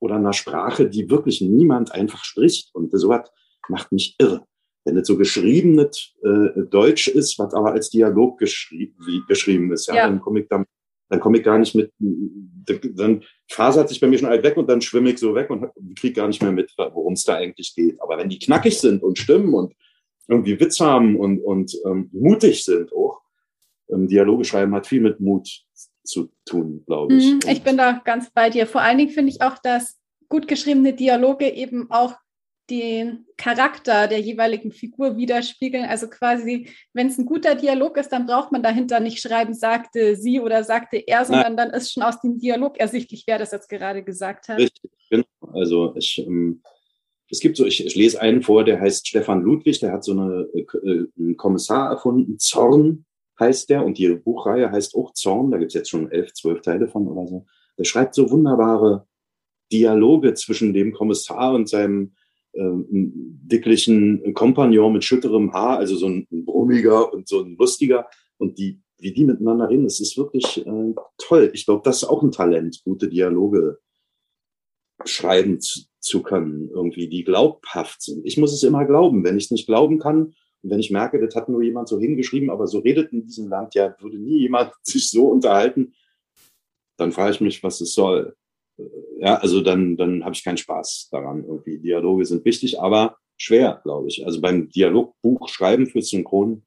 oder einer Sprache, die wirklich niemand einfach spricht. Und sowas macht mich irre. Wenn es so geschriebenes äh, Deutsch ist, was aber als Dialog geschrie geschrieben ist, ja, ja. dann komme ich damit dann komme ich gar nicht mit, dann fasert sich bei mir schon alt weg und dann schwimme ich so weg und kriege gar nicht mehr mit, worum es da eigentlich geht. Aber wenn die knackig sind und stimmen und irgendwie Witz haben und, und ähm, mutig sind auch, ähm, Dialoge schreiben hat viel mit Mut zu tun, glaube ich. Mhm, ich bin da ganz bei dir. Vor allen Dingen finde ich auch, dass gut geschriebene Dialoge eben auch den Charakter der jeweiligen Figur widerspiegeln. Also quasi, wenn es ein guter Dialog ist, dann braucht man dahinter nicht schreiben, sagte sie oder sagte er, sondern Nein. dann ist schon aus dem Dialog ersichtlich, wer das jetzt gerade gesagt hat. Richtig, genau. Also ich, ähm, es gibt so, ich, ich, lese einen vor, der heißt Stefan Ludwig, der hat so eine, äh, einen Kommissar erfunden, Zorn heißt der, und die Buchreihe heißt auch Zorn, da gibt es jetzt schon elf, zwölf Teile von oder so. Der schreibt so wunderbare Dialoge zwischen dem Kommissar und seinem ähm, dicklichen Kompagnon mit schütterem Haar, also so ein brummiger und so ein lustiger. Und die, wie die miteinander reden, das ist wirklich äh, toll. Ich glaube, das ist auch ein Talent, gute Dialoge schreiben zu, zu können, irgendwie, die glaubhaft sind. Ich muss es immer glauben. Wenn ich es nicht glauben kann, und wenn ich merke, das hat nur jemand so hingeschrieben, aber so redet in diesem Land ja, würde nie jemand sich so unterhalten, dann frage ich mich, was es soll. Ja, also dann, dann habe ich keinen Spaß daran. Irgendwie Dialoge sind wichtig, aber schwer, glaube ich. Also beim Dialogbuch schreiben für Synchron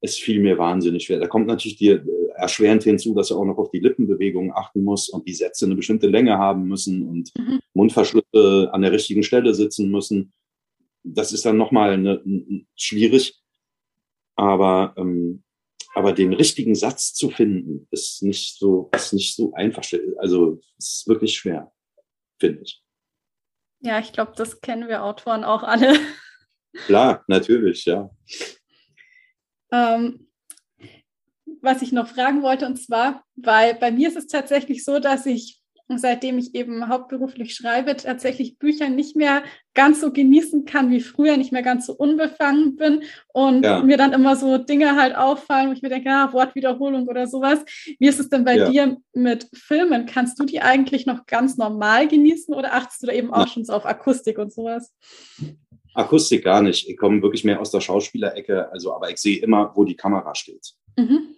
ist viel mir wahnsinnig schwer. Da kommt natürlich dir äh, erschwerend hinzu, dass er auch noch auf die Lippenbewegungen achten muss und die Sätze eine bestimmte Länge haben müssen und mhm. Mundverschlüsse an der richtigen Stelle sitzen müssen. Das ist dann nochmal eine, schwierig. Aber, ähm, aber den richtigen Satz zu finden, ist nicht so, ist nicht so einfach. Also, ist wirklich schwer, finde ich. Ja, ich glaube, das kennen wir Autoren auch alle. Klar, natürlich, ja. Ähm, was ich noch fragen wollte, und zwar, weil bei mir ist es tatsächlich so, dass ich, seitdem ich eben hauptberuflich schreibe, tatsächlich Bücher nicht mehr ganz so genießen kann wie früher, nicht mehr ganz so unbefangen bin und ja. mir dann immer so Dinge halt auffallen, wo ich mir denke, ja, Wortwiederholung oder sowas. Wie ist es denn bei ja. dir mit Filmen? Kannst du die eigentlich noch ganz normal genießen oder achtest du da eben auch schon so auf Akustik und sowas? Akustik gar nicht. Ich komme wirklich mehr aus der Schauspielerecke, also aber ich sehe immer, wo die Kamera steht. Mhm.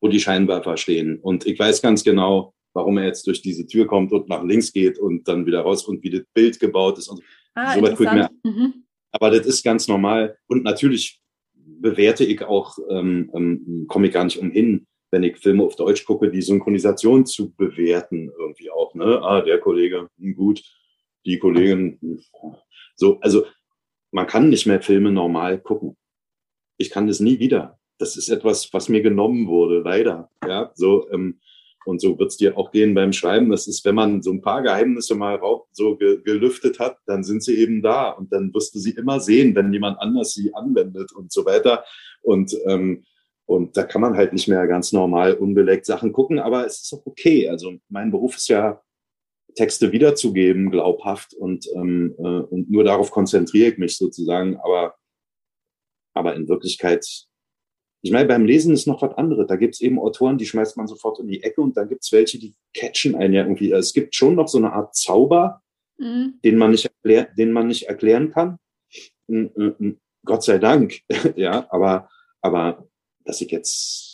Wo die Scheinwerfer stehen. Und ich weiß ganz genau, warum er jetzt durch diese Tür kommt und nach links geht und dann wieder raus und wie das Bild gebaut ist. Und ah, so weit mir. Mhm. Aber das ist ganz normal. Und natürlich bewerte ich auch, ähm, ähm, komme ich gar nicht umhin, wenn ich Filme auf Deutsch gucke, die Synchronisation zu bewerten irgendwie auch. Ne? Ah, der Kollege, hm, gut, die Kollegin, hm, so, also man kann nicht mehr Filme normal gucken. Ich kann das nie wieder. Das ist etwas, was mir genommen wurde, leider. Ja, so, ähm, und so wird's dir auch gehen beim Schreiben. Das ist, wenn man so ein paar Geheimnisse mal so ge gelüftet hat, dann sind sie eben da und dann wirst du sie immer sehen, wenn jemand anders sie anwendet und so weiter. Und, ähm, und da kann man halt nicht mehr ganz normal unbeleckt Sachen gucken, aber es ist auch okay. Also mein Beruf ist ja Texte wiederzugeben, glaubhaft und, ähm, äh, und nur darauf konzentriere ich mich sozusagen. Aber, aber in Wirklichkeit, ich meine, beim Lesen ist noch was anderes. Da gibt es eben Autoren, die schmeißt man sofort in die Ecke und dann gibt es welche, die catchen einen ja irgendwie. Es gibt schon noch so eine Art Zauber, mhm. den, man nicht erklär, den man nicht erklären kann. Gott sei Dank, ja, aber, aber dass ich jetzt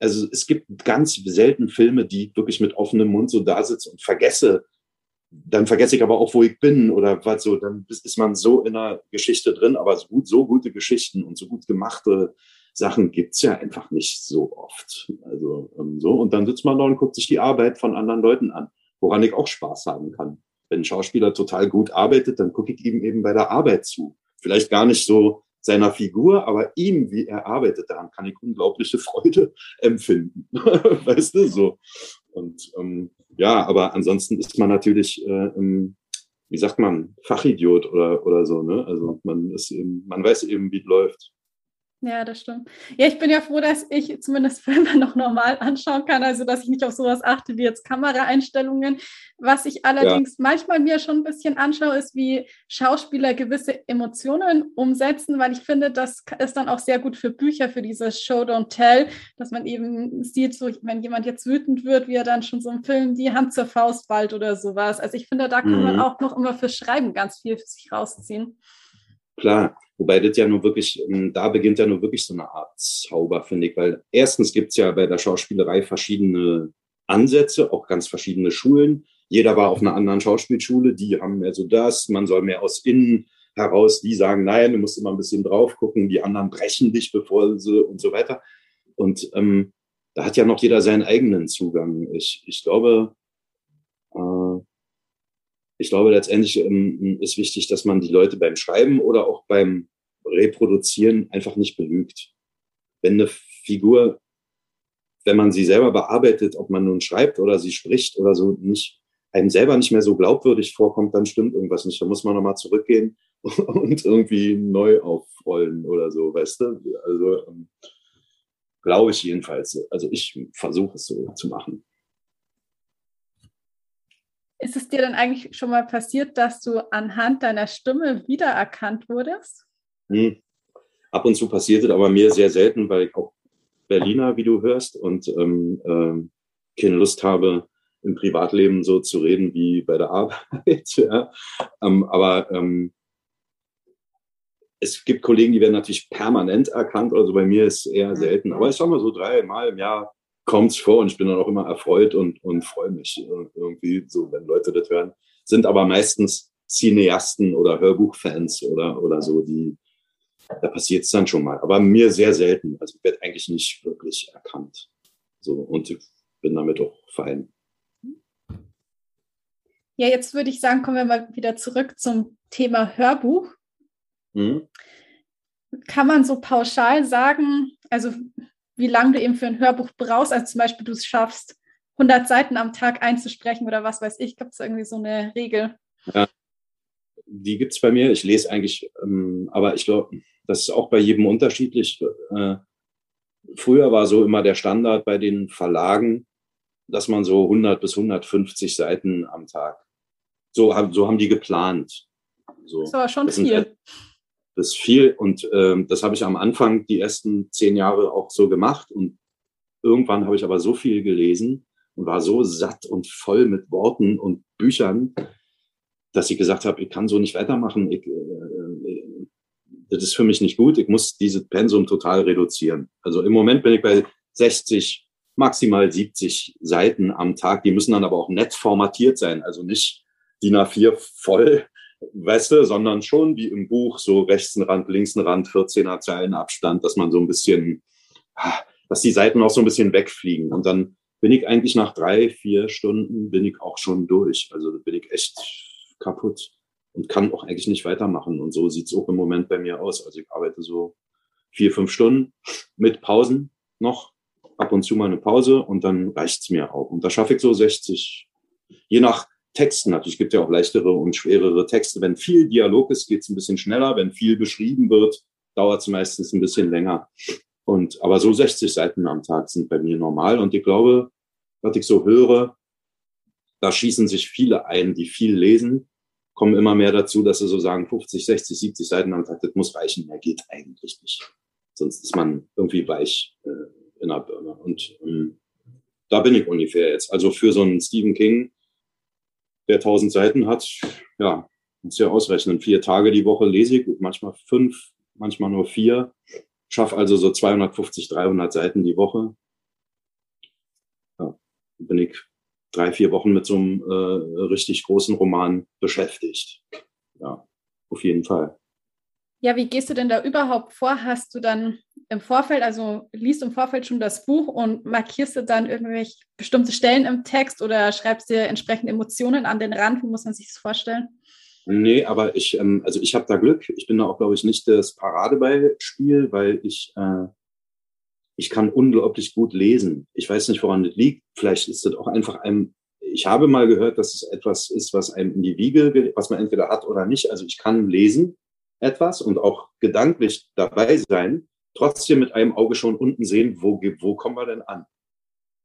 also es gibt ganz selten Filme, die wirklich mit offenem Mund so da sitzen und vergesse, dann vergesse ich aber auch, wo ich bin oder was so, dann ist man so in einer Geschichte drin, aber so, gut, so gute Geschichten und so gut gemachte Sachen gibt's ja einfach nicht so oft. Also ähm, so, und dann sitzt man da und guckt sich die Arbeit von anderen Leuten an, woran ich auch Spaß haben kann. Wenn ein Schauspieler total gut arbeitet, dann gucke ich ihm eben bei der Arbeit zu. Vielleicht gar nicht so seiner Figur, aber ihm, wie er arbeitet, daran kann ich unglaubliche Freude empfinden. weißt du, so. Und ähm, ja, aber ansonsten ist man natürlich, äh, wie sagt man, Fachidiot oder, oder so, ne? Also man ist eben, man weiß eben, wie es läuft. Ja, das stimmt. Ja, ich bin ja froh, dass ich zumindest Filme noch normal anschauen kann, also dass ich nicht auf sowas achte wie jetzt Kameraeinstellungen. Was ich allerdings ja. manchmal mir schon ein bisschen anschaue, ist, wie Schauspieler gewisse Emotionen umsetzen, weil ich finde, das ist dann auch sehr gut für Bücher, für dieses Show Don't Tell, dass man eben sieht, so wenn jemand jetzt wütend wird, wie er dann schon so im Film die Hand zur Faust ballt oder sowas. Also ich finde, da kann mhm. man auch noch immer für Schreiben ganz viel für sich rausziehen. Klar, Wobei das ja nur wirklich, ähm, da beginnt ja nur wirklich so eine Art Zauber, finde ich, weil erstens gibt's ja bei der Schauspielerei verschiedene Ansätze, auch ganz verschiedene Schulen. Jeder war auf einer anderen Schauspielschule, die haben mehr so das, man soll mehr aus innen heraus, die sagen, nein, du musst immer ein bisschen drauf gucken, die anderen brechen dich, bevor sie und so weiter. Und ähm, da hat ja noch jeder seinen eigenen Zugang. Ich, ich glaube, äh, ich glaube, letztendlich ähm, ist wichtig, dass man die Leute beim Schreiben oder auch beim Reproduzieren einfach nicht belügt. Wenn eine Figur, wenn man sie selber bearbeitet, ob man nun schreibt oder sie spricht oder so, nicht einem selber nicht mehr so glaubwürdig vorkommt, dann stimmt irgendwas nicht. Da muss man nochmal zurückgehen und irgendwie neu aufrollen oder so, weißt du? Also ähm, glaube ich jedenfalls. Also ich versuche es so zu machen. Ist es dir dann eigentlich schon mal passiert, dass du anhand deiner Stimme wiedererkannt wurdest? Hm. Ab und zu passiert es, aber mir sehr selten, weil ich auch Berliner, wie du hörst, und ähm, ähm, keine Lust habe, im Privatleben so zu reden wie bei der Arbeit. ja. Ähm, aber ähm, es gibt Kollegen, die werden natürlich permanent erkannt. Also bei mir ist es eher selten. Aber ich sag mal so dreimal im Jahr kommt's vor und ich bin dann auch immer erfreut und, und freue mich irgendwie so, wenn Leute das hören. Sind aber meistens Cineasten oder Hörbuchfans oder, oder so, die, da passiert es dann schon mal. Aber mir sehr selten. Also ich werde eigentlich nicht wirklich erkannt. So, und ich bin damit auch fein. Ja, jetzt würde ich sagen, kommen wir mal wieder zurück zum Thema Hörbuch. Mhm. Kann man so pauschal sagen, also wie lange du eben für ein Hörbuch brauchst, also zum Beispiel du es schaffst, 100 Seiten am Tag einzusprechen oder was weiß ich, gibt es irgendwie so eine Regel? Ja, die gibt es bei mir. Ich lese eigentlich, ähm, aber ich glaube, das ist auch bei jedem unterschiedlich. Äh, früher war so immer der Standard bei den Verlagen, dass man so 100 bis 150 Seiten am Tag so, haben, so haben die geplant. So. Das war schon viel. Sind, das ist viel und ähm, das habe ich am Anfang die ersten zehn Jahre auch so gemacht und irgendwann habe ich aber so viel gelesen und war so satt und voll mit Worten und Büchern, dass ich gesagt habe, ich kann so nicht weitermachen. Ich, äh, äh, das ist für mich nicht gut. Ich muss dieses Pensum total reduzieren. Also im Moment bin ich bei 60, maximal 70 Seiten am Tag. Die müssen dann aber auch nett formatiert sein. Also nicht DIN A4 voll, weißt sondern schon wie im Buch, so rechts ein Rand, links ein Rand, 14er Zeilen Abstand, dass man so ein bisschen, ah, dass die Seiten auch so ein bisschen wegfliegen. Und dann bin ich eigentlich nach drei, vier Stunden bin ich auch schon durch. Also bin ich echt kaputt und kann auch eigentlich nicht weitermachen. Und so sieht's auch im Moment bei mir aus. Also ich arbeite so vier, fünf Stunden mit Pausen noch, ab und zu mal eine Pause und dann reicht's mir auch. Und da schaffe ich so 60, je nach Texten natürlich. Es gibt ja auch leichtere und schwerere Texte. Wenn viel Dialog ist, geht es ein bisschen schneller. Wenn viel beschrieben wird, dauert es meistens ein bisschen länger. Und, aber so 60 Seiten am Tag sind bei mir normal. Und ich glaube, was ich so höre, da schießen sich viele ein, die viel lesen, kommen immer mehr dazu, dass sie so sagen, 50, 60, 70 Seiten am Tag, das muss reichen. Mehr geht eigentlich nicht. Sonst ist man irgendwie weich äh, in der Birne. Und ähm, da bin ich ungefähr jetzt. Also für so einen Stephen King, der 1000 Seiten hat, ja, muss ja ausrechnen. Vier Tage die Woche lese ich, manchmal fünf, manchmal nur vier. Schaffe also so 250, 300 Seiten die Woche. Ja, bin ich drei, vier Wochen mit so einem äh, richtig großen Roman beschäftigt. Ja, auf jeden Fall. Ja, wie gehst du denn da überhaupt vor? Hast du dann im Vorfeld, also liest im Vorfeld schon das Buch und markierst du dann irgendwelche bestimmte Stellen im Text oder schreibst dir entsprechende Emotionen an den Rand? Wie muss man sich das vorstellen? Nee, aber ich, ähm, also ich habe da Glück. Ich bin da auch, glaube ich, nicht das Paradebeispiel, weil ich, äh, ich kann unglaublich gut lesen. Ich weiß nicht, woran das liegt. Vielleicht ist das auch einfach einem, ich habe mal gehört, dass es etwas ist, was einem in die Wiege, was man entweder hat oder nicht. Also ich kann lesen etwas und auch gedanklich dabei sein, trotzdem mit einem Auge schon unten sehen, wo, wo kommen wir denn an?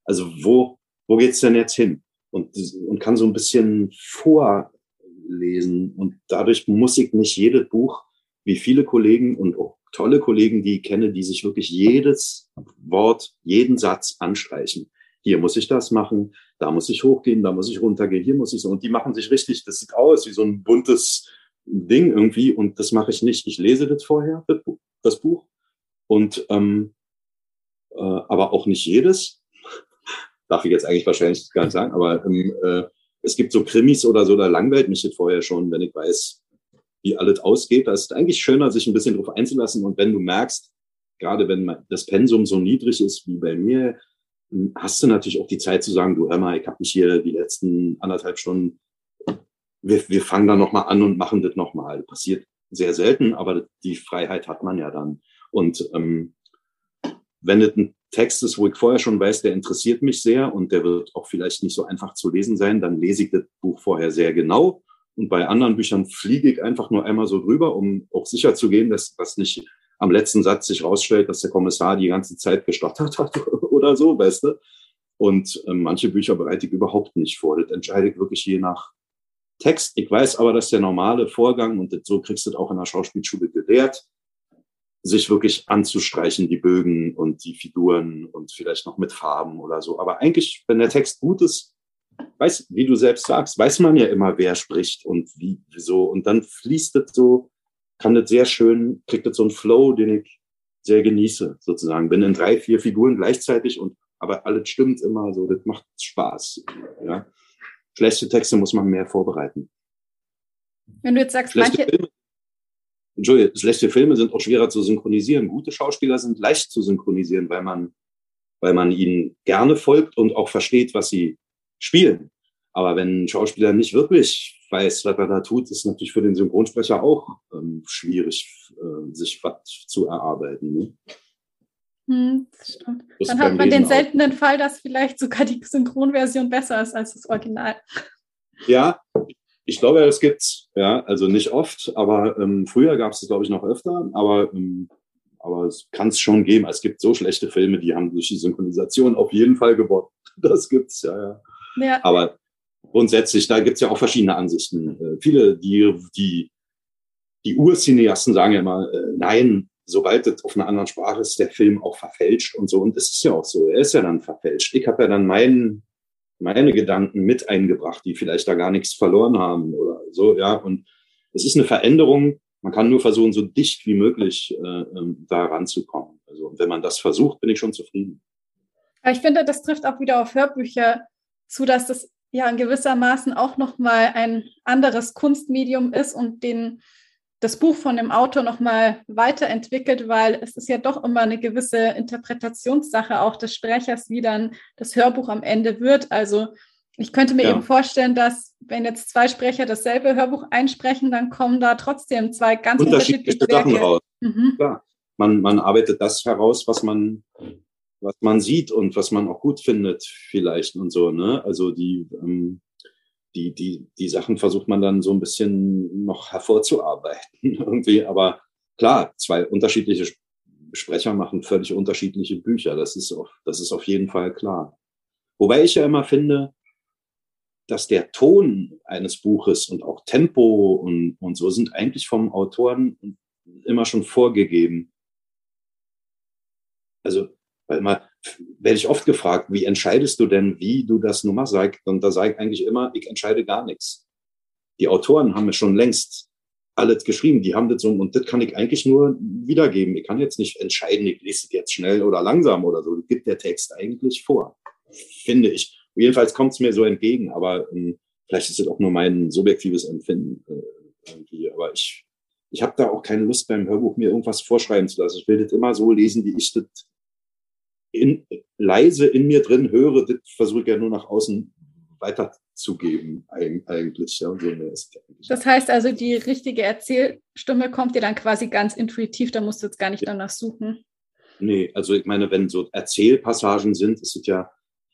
Also wo, wo geht's denn jetzt hin? Und, und kann so ein bisschen vorlesen. Und dadurch muss ich nicht jedes Buch, wie viele Kollegen und auch tolle Kollegen, die ich kenne, die sich wirklich jedes Wort, jeden Satz anstreichen. Hier muss ich das machen, da muss ich hochgehen, da muss ich runtergehen, hier muss ich so. Und die machen sich richtig, das sieht aus wie so ein buntes Ding irgendwie und das mache ich nicht. Ich lese das vorher, das Buch, und ähm, äh, aber auch nicht jedes. Darf ich jetzt eigentlich wahrscheinlich gar nicht sagen, aber ähm, äh, es gibt so Krimis oder so, da langweilt mich das vorher schon, wenn ich weiß, wie alles ausgeht. Da ist eigentlich schöner, sich ein bisschen drauf einzulassen. Und wenn du merkst, gerade wenn das Pensum so niedrig ist wie bei mir, hast du natürlich auch die Zeit zu sagen, du hör mal, ich habe mich hier die letzten anderthalb Stunden wir, wir fangen dann nochmal an und machen das nochmal. Passiert sehr selten, aber die Freiheit hat man ja dann. Und ähm, wenn das ein Text ist, wo ich vorher schon weiß, der interessiert mich sehr und der wird auch vielleicht nicht so einfach zu lesen sein, dann lese ich das Buch vorher sehr genau. Und bei anderen Büchern fliege ich einfach nur einmal so drüber, um auch sicher zu gehen, dass das nicht am letzten Satz sich rausstellt, dass der Kommissar die ganze Zeit gestottert hat oder so, weißt du. Und äh, manche Bücher bereite ich überhaupt nicht vor. Das entscheide ich wirklich je nach Text. Ich weiß aber, dass der normale Vorgang, und so kriegst du das auch in der Schauspielschule gelehrt, sich wirklich anzustreichen, die Bögen und die Figuren und vielleicht noch mit Farben oder so. Aber eigentlich, wenn der Text gut ist, weiß, wie du selbst sagst, weiß man ja immer, wer spricht und wie, wieso. Und dann fließt das so, kann das sehr schön, kriegt das so einen Flow, den ich sehr genieße, sozusagen. Bin in drei, vier Figuren gleichzeitig und aber alles stimmt immer so, das macht Spaß. Ja. Schlechte Texte muss man mehr vorbereiten. Wenn du jetzt sagst, schlechte manche... Filme, Entschuldigung, schlechte Filme sind auch schwerer zu synchronisieren. Gute Schauspieler sind leicht zu synchronisieren, weil man, weil man ihnen gerne folgt und auch versteht, was sie spielen. Aber wenn ein Schauspieler nicht wirklich weiß, was er da tut, ist natürlich für den Synchronsprecher auch ähm, schwierig, äh, sich was zu erarbeiten. Ne? Hm, das stimmt. Das Dann hat man den seltenen auch. Fall, dass vielleicht sogar die Synchronversion besser ist als das Original. Ja, ich glaube, das gibt's. Ja, also nicht oft, aber ähm, früher gab es das, glaube ich, noch öfter. Aber, ähm, aber es kann es schon geben. Es gibt so schlechte Filme, die haben durch die Synchronisation auf jeden Fall gewonnen. Das gibt's, ja, ja. ja. Aber grundsätzlich, da gibt's ja auch verschiedene Ansichten. Äh, viele, die, die, die Urcineasten sagen ja immer, äh, nein, sobald es auf einer anderen Sprache ist, der Film auch verfälscht und so. Und es ist ja auch so, er ist ja dann verfälscht. Ich habe ja dann meinen, meine Gedanken mit eingebracht, die vielleicht da gar nichts verloren haben oder so, ja. Und es ist eine Veränderung. Man kann nur versuchen, so dicht wie möglich äh, ähm, da ranzukommen. Also wenn man das versucht, bin ich schon zufrieden. Ich finde, das trifft auch wieder auf Hörbücher zu, dass das ja in gewissermaßen auch nochmal ein anderes Kunstmedium ist und den das Buch von dem Autor nochmal weiterentwickelt, weil es ist ja doch immer eine gewisse Interpretationssache auch des Sprechers, wie dann das Hörbuch am Ende wird. Also ich könnte mir ja. eben vorstellen, dass wenn jetzt zwei Sprecher dasselbe Hörbuch einsprechen, dann kommen da trotzdem zwei ganz unterschiedliche, unterschiedliche Sachen raus. Mhm. Klar. Man, man arbeitet das heraus, was man, was man sieht und was man auch gut findet, vielleicht und so. Ne? Also die ähm, die, die, die Sachen versucht man dann so ein bisschen noch hervorzuarbeiten irgendwie. Aber klar, zwei unterschiedliche Sprecher machen völlig unterschiedliche Bücher. Das ist auf, das ist auf jeden Fall klar. Wobei ich ja immer finde, dass der Ton eines Buches und auch Tempo und, und so sind eigentlich vom Autoren immer schon vorgegeben. Also, weil man, werde ich oft gefragt, wie entscheidest du denn, wie du das nun mal sagst? Und da sage ich eigentlich immer, ich entscheide gar nichts. Die Autoren haben es schon längst alles geschrieben, die haben das so, und das kann ich eigentlich nur wiedergeben. Ich kann jetzt nicht entscheiden, ich lese es jetzt schnell oder langsam oder so. Das gibt der Text eigentlich vor, finde ich. Jedenfalls kommt es mir so entgegen, aber ähm, vielleicht ist es auch nur mein subjektives Empfinden äh, irgendwie. Aber ich, ich habe da auch keine Lust beim Hörbuch mir irgendwas vorschreiben zu lassen. Ich will das immer so lesen, wie ich das in, leise in mir drin höre, das versuche ich ja nur nach außen weiterzugeben, eigentlich. Ja, so das heißt also, die richtige Erzählstimme kommt dir dann quasi ganz intuitiv, da musst du jetzt gar nicht danach suchen. Nee, also ich meine, wenn so Erzählpassagen sind, ist es ja,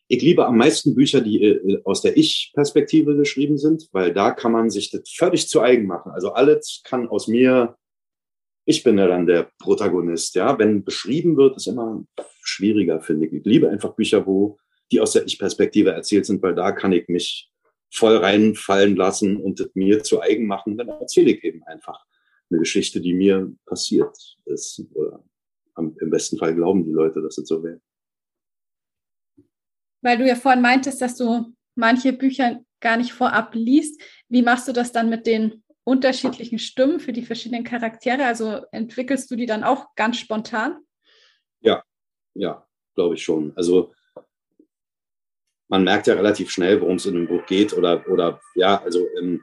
ich liebe am meisten Bücher, die äh, aus der Ich-Perspektive geschrieben sind, weil da kann man sich das völlig zu eigen machen. Also alles kann aus mir ich bin ja dann der Protagonist, ja. Wenn beschrieben wird, ist immer schwieriger, finde ich. Ich liebe einfach Bücher, wo die aus der Ich-Perspektive erzählt sind, weil da kann ich mich voll reinfallen lassen und es mir zu eigen machen. Dann erzähle ich eben einfach eine Geschichte, die mir passiert ist. Oder im besten Fall glauben die Leute, dass es so wäre. Weil du ja vorhin meintest, dass du manche Bücher gar nicht vorab liest. Wie machst du das dann mit den unterschiedlichen Stimmen für die verschiedenen Charaktere? Also entwickelst du die dann auch ganz spontan? Ja, ja, glaube ich schon. Also man merkt ja relativ schnell, worum es in dem Buch geht oder, oder ja, also ähm,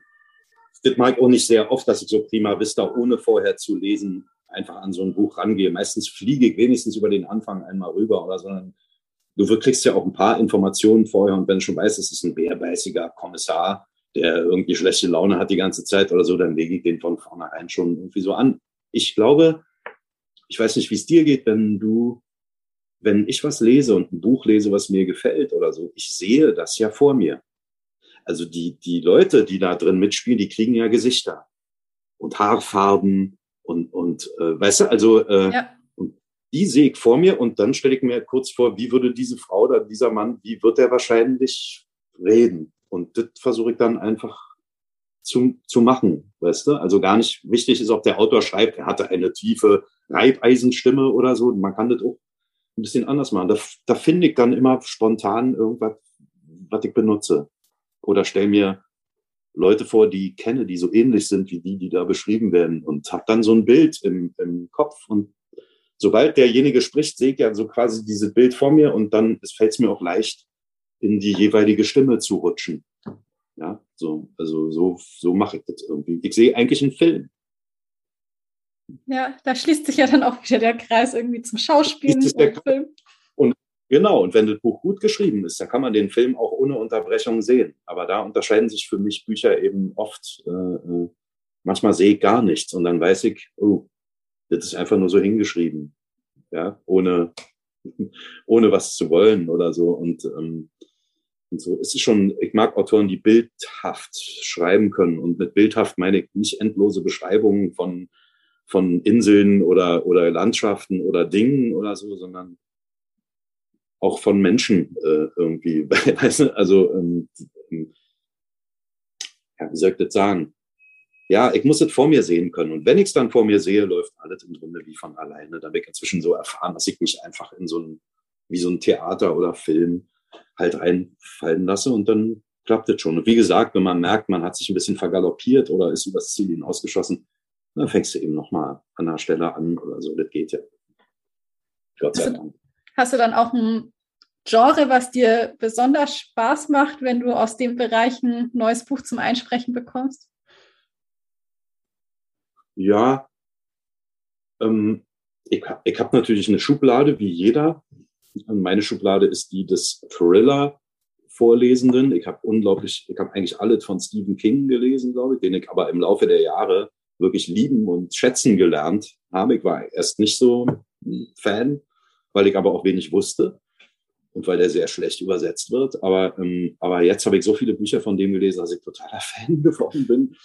das mag ich auch nicht sehr oft, dass ich so prima vista, ohne vorher zu lesen, einfach an so ein Buch rangehe. Meistens fliege ich wenigstens über den Anfang einmal rüber oder so. Du kriegst ja auch ein paar Informationen vorher und wenn du schon weißt, es ist ein bärbeißiger Kommissar, der irgendwie schlechte Laune hat die ganze Zeit oder so, dann lege ich den von vornherein schon irgendwie so an. Ich glaube, ich weiß nicht, wie es dir geht, wenn du, wenn ich was lese und ein Buch lese, was mir gefällt oder so, ich sehe das ja vor mir. Also die, die Leute, die da drin mitspielen, die kriegen ja Gesichter und Haarfarben und, und äh, weißt du, also äh, ja. und die sehe ich vor mir und dann stelle ich mir kurz vor, wie würde diese Frau oder dieser Mann, wie wird er wahrscheinlich reden? Und das versuche ich dann einfach zu, zu machen, weißt du? Also gar nicht wichtig ist, ob der Autor schreibt, er hatte eine tiefe Reibeisenstimme oder so. Man kann das auch ein bisschen anders machen. Da, da finde ich dann immer spontan irgendwas, was ich benutze. Oder stell mir Leute vor, die ich kenne, die so ähnlich sind wie die, die da beschrieben werden und habe dann so ein Bild im, im Kopf und sobald derjenige spricht, sehe ich ja so quasi dieses Bild vor mir und dann fällt es mir auch leicht, in die jeweilige Stimme zu rutschen. Ja, so, also so, so mache ich das irgendwie. Ich sehe eigentlich einen Film. Ja, da schließt sich ja dann auch wieder der Kreis irgendwie zum Schauspielen und Film. Und genau, und wenn das Buch gut geschrieben ist, dann kann man den Film auch ohne Unterbrechung sehen. Aber da unterscheiden sich für mich Bücher eben oft. Äh, äh manchmal sehe ich gar nichts und dann weiß ich, oh, das ist einfach nur so hingeschrieben, ja, ohne ohne was zu wollen oder so. Und, ähm, und so es ist schon, ich mag Autoren, die bildhaft schreiben können. Und mit bildhaft meine ich nicht endlose Beschreibungen von von Inseln oder, oder Landschaften oder Dingen oder so, sondern auch von Menschen äh, irgendwie. Weißt du? Also, ähm, ähm, ja, wie soll ich das sagen? Ja, ich muss es vor mir sehen können. Und wenn ich es dann vor mir sehe, läuft alles im Grunde wie von alleine. Da bin ich inzwischen so erfahren, dass ich mich einfach in so ein, wie so ein Theater oder Film halt einfallen lasse und dann klappt es schon. Und wie gesagt, wenn man merkt, man hat sich ein bisschen vergaloppiert oder ist übers Ziel hinausgeschossen, dann fängst du eben nochmal an der Stelle an oder so. Das geht ja. Gott sei Dank. Hast du dann auch ein Genre, was dir besonders Spaß macht, wenn du aus dem Bereich ein neues Buch zum Einsprechen bekommst? Ja, ähm, ich, ich habe natürlich eine Schublade, wie jeder. Meine Schublade ist die des Thriller-Vorlesenden. Ich habe unglaublich, ich habe eigentlich alles von Stephen King gelesen, glaube ich, den ich aber im Laufe der Jahre wirklich lieben und schätzen gelernt habe. Ich war erst nicht so ein Fan, weil ich aber auch wenig wusste und weil der sehr schlecht übersetzt wird. Aber, ähm, aber jetzt habe ich so viele Bücher von dem gelesen, dass ich totaler Fan geworden bin.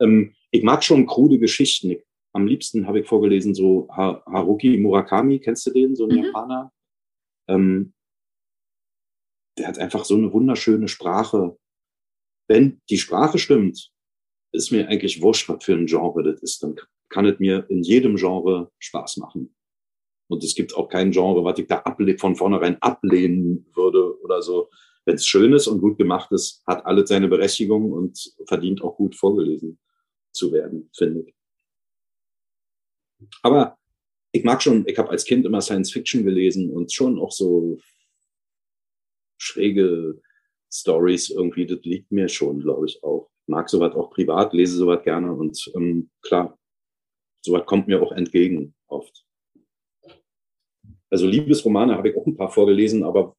Ähm, ich mag schon krude Geschichten. Ich, am liebsten habe ich vorgelesen so ha Haruki Murakami, kennst du den, so ein mhm. Japaner? Ähm, der hat einfach so eine wunderschöne Sprache. Wenn die Sprache stimmt, ist mir eigentlich wurscht, was für ein Genre das ist. Dann kann es mir in jedem Genre Spaß machen. Und es gibt auch kein Genre, was ich da von vornherein ablehnen würde oder so. Wenn es schön ist und gut gemacht ist, hat alles seine Berechtigung und verdient auch gut vorgelesen zu werden, finde ich. Aber ich mag schon, ich habe als Kind immer Science Fiction gelesen und schon auch so schräge Stories irgendwie, das liegt mir schon, glaube ich, auch mag sowas auch privat, lese sowas gerne und ähm, klar, sowas kommt mir auch entgegen oft. Also Liebesromane habe ich auch ein paar vorgelesen, aber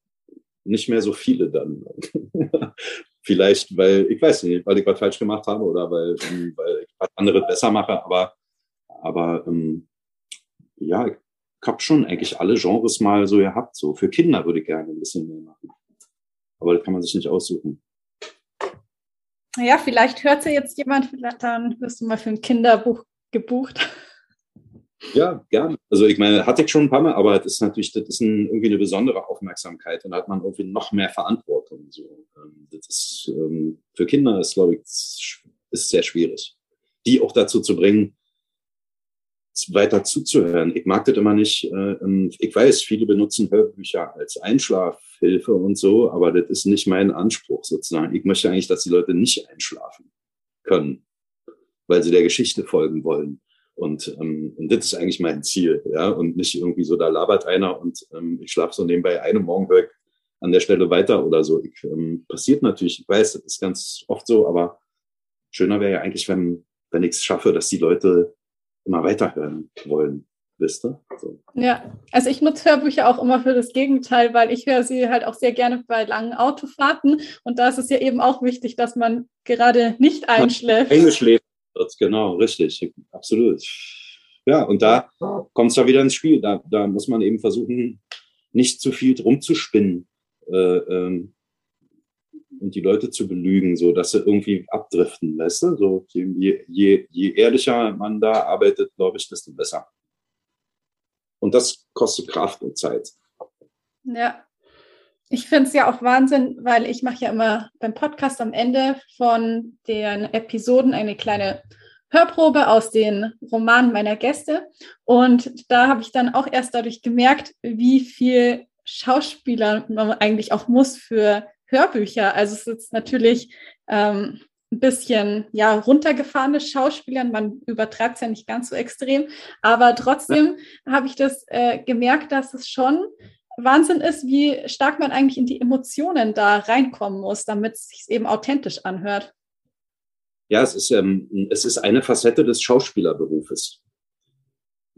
nicht mehr so viele dann. Vielleicht, weil, ich weiß nicht, weil ich was falsch gemacht habe oder weil, ähm, weil ich was anderes besser mache, aber, aber ähm, ja, ich habe schon eigentlich alle Genres mal so gehabt. So für Kinder würde ich gerne ein bisschen mehr machen. Aber das kann man sich nicht aussuchen. Ja, vielleicht hört ja jetzt jemand, vielleicht dann wirst du mal für ein Kinderbuch gebucht. Ja, gerne. Also ich meine, hatte ich schon ein paar Mal, aber das ist natürlich, das ist ein, irgendwie eine besondere Aufmerksamkeit und da hat man irgendwie noch mehr Verantwortung. So, ähm, das ist ähm, für Kinder ist, glaube ich, ist sehr schwierig, die auch dazu zu bringen, weiter zuzuhören. Ich mag das immer nicht. Äh, ähm, ich weiß, viele benutzen Hörbücher als Einschlafhilfe und so, aber das ist nicht mein Anspruch sozusagen. Ich möchte eigentlich, dass die Leute nicht einschlafen können, weil sie der Geschichte folgen wollen. Und, ähm, und das ist eigentlich mein Ziel, ja, und nicht irgendwie so, da labert einer und ähm, ich schlafe so nebenbei eine Morgen höre an der Stelle weiter oder so. Ich, ähm, passiert natürlich, ich weiß, das ist ganz oft so, aber schöner wäre ja eigentlich, wenn, wenn ich es schaffe, dass die Leute immer weiterhören wollen. Wisst ihr? So. Ja, also ich nutze Hörbücher auch immer für das Gegenteil, weil ich höre sie halt auch sehr gerne bei langen Autofahrten und da ist es ja eben auch wichtig, dass man gerade nicht einschläft. Eingeschläft wird, genau, richtig, absolut. Ja, und da kommt es ja wieder ins Spiel. Da, da muss man eben versuchen, nicht zu viel rumzuspinnen. Äh, ähm, und die Leute zu belügen, so dass sie irgendwie abdriften, weißt du? So, je, je, je ehrlicher man da arbeitet, glaube ich, desto besser. Und das kostet Kraft und Zeit. Ja. Ich finde es ja auch Wahnsinn, weil ich mache ja immer beim Podcast am Ende von den Episoden eine kleine Hörprobe aus den Romanen meiner Gäste. Und da habe ich dann auch erst dadurch gemerkt, wie viel Schauspieler man eigentlich auch muss für Hörbücher. Also es ist natürlich ähm, ein bisschen ja runtergefahrene Schauspielern. Man übertreibt es ja nicht ganz so extrem, aber trotzdem ja. habe ich das äh, gemerkt, dass es schon Wahnsinn ist, wie stark man eigentlich in die Emotionen da reinkommen muss, damit es sich eben authentisch anhört. Ja, es ist, ähm, es ist eine Facette des Schauspielerberufes.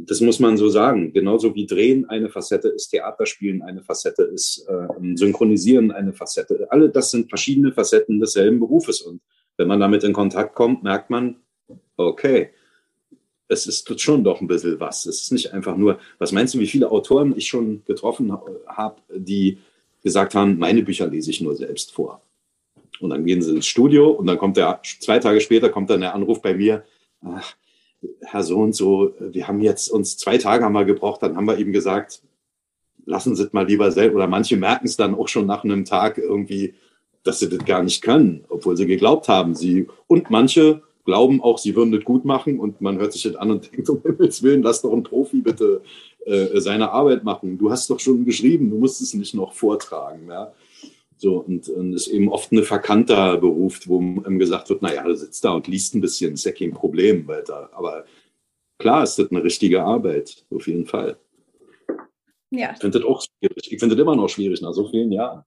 Das muss man so sagen. Genauso wie Drehen eine Facette ist, Theaterspielen eine Facette ist, äh, Synchronisieren eine Facette. Alle das sind verschiedene Facetten desselben Berufes. Und wenn man damit in Kontakt kommt, merkt man, okay, es ist schon doch ein bisschen was. Es ist nicht einfach nur, was meinst du, wie viele Autoren ich schon getroffen habe, die gesagt haben, meine Bücher lese ich nur selbst vor. Und dann gehen sie ins Studio und dann kommt der, zwei Tage später kommt dann der Anruf bei mir, ach, Herr so und so, wir haben jetzt uns zwei Tage haben gebraucht, dann haben wir ihm gesagt, lassen Sie es mal lieber selbst. Oder manche merken es dann auch schon nach einem Tag irgendwie, dass sie das gar nicht können, obwohl sie geglaubt haben. Sie, und manche glauben auch, sie würden das gut machen und man hört sich das an und denkt, um Himmels Willen, lass doch ein Profi bitte äh, seine Arbeit machen. Du hast doch schon geschrieben, du musst es nicht noch vortragen. Ja? So, und, und ist eben oft ein verkannter Beruf, wo ihm gesagt wird, naja, du sitzt da und liest ein bisschen, ist ja kein Problem weiter. Aber klar ist das eine richtige Arbeit, auf jeden Fall. Ja. Ich finde das auch schwierig. Ich finde das immer noch schwierig nach so vielen Jahren.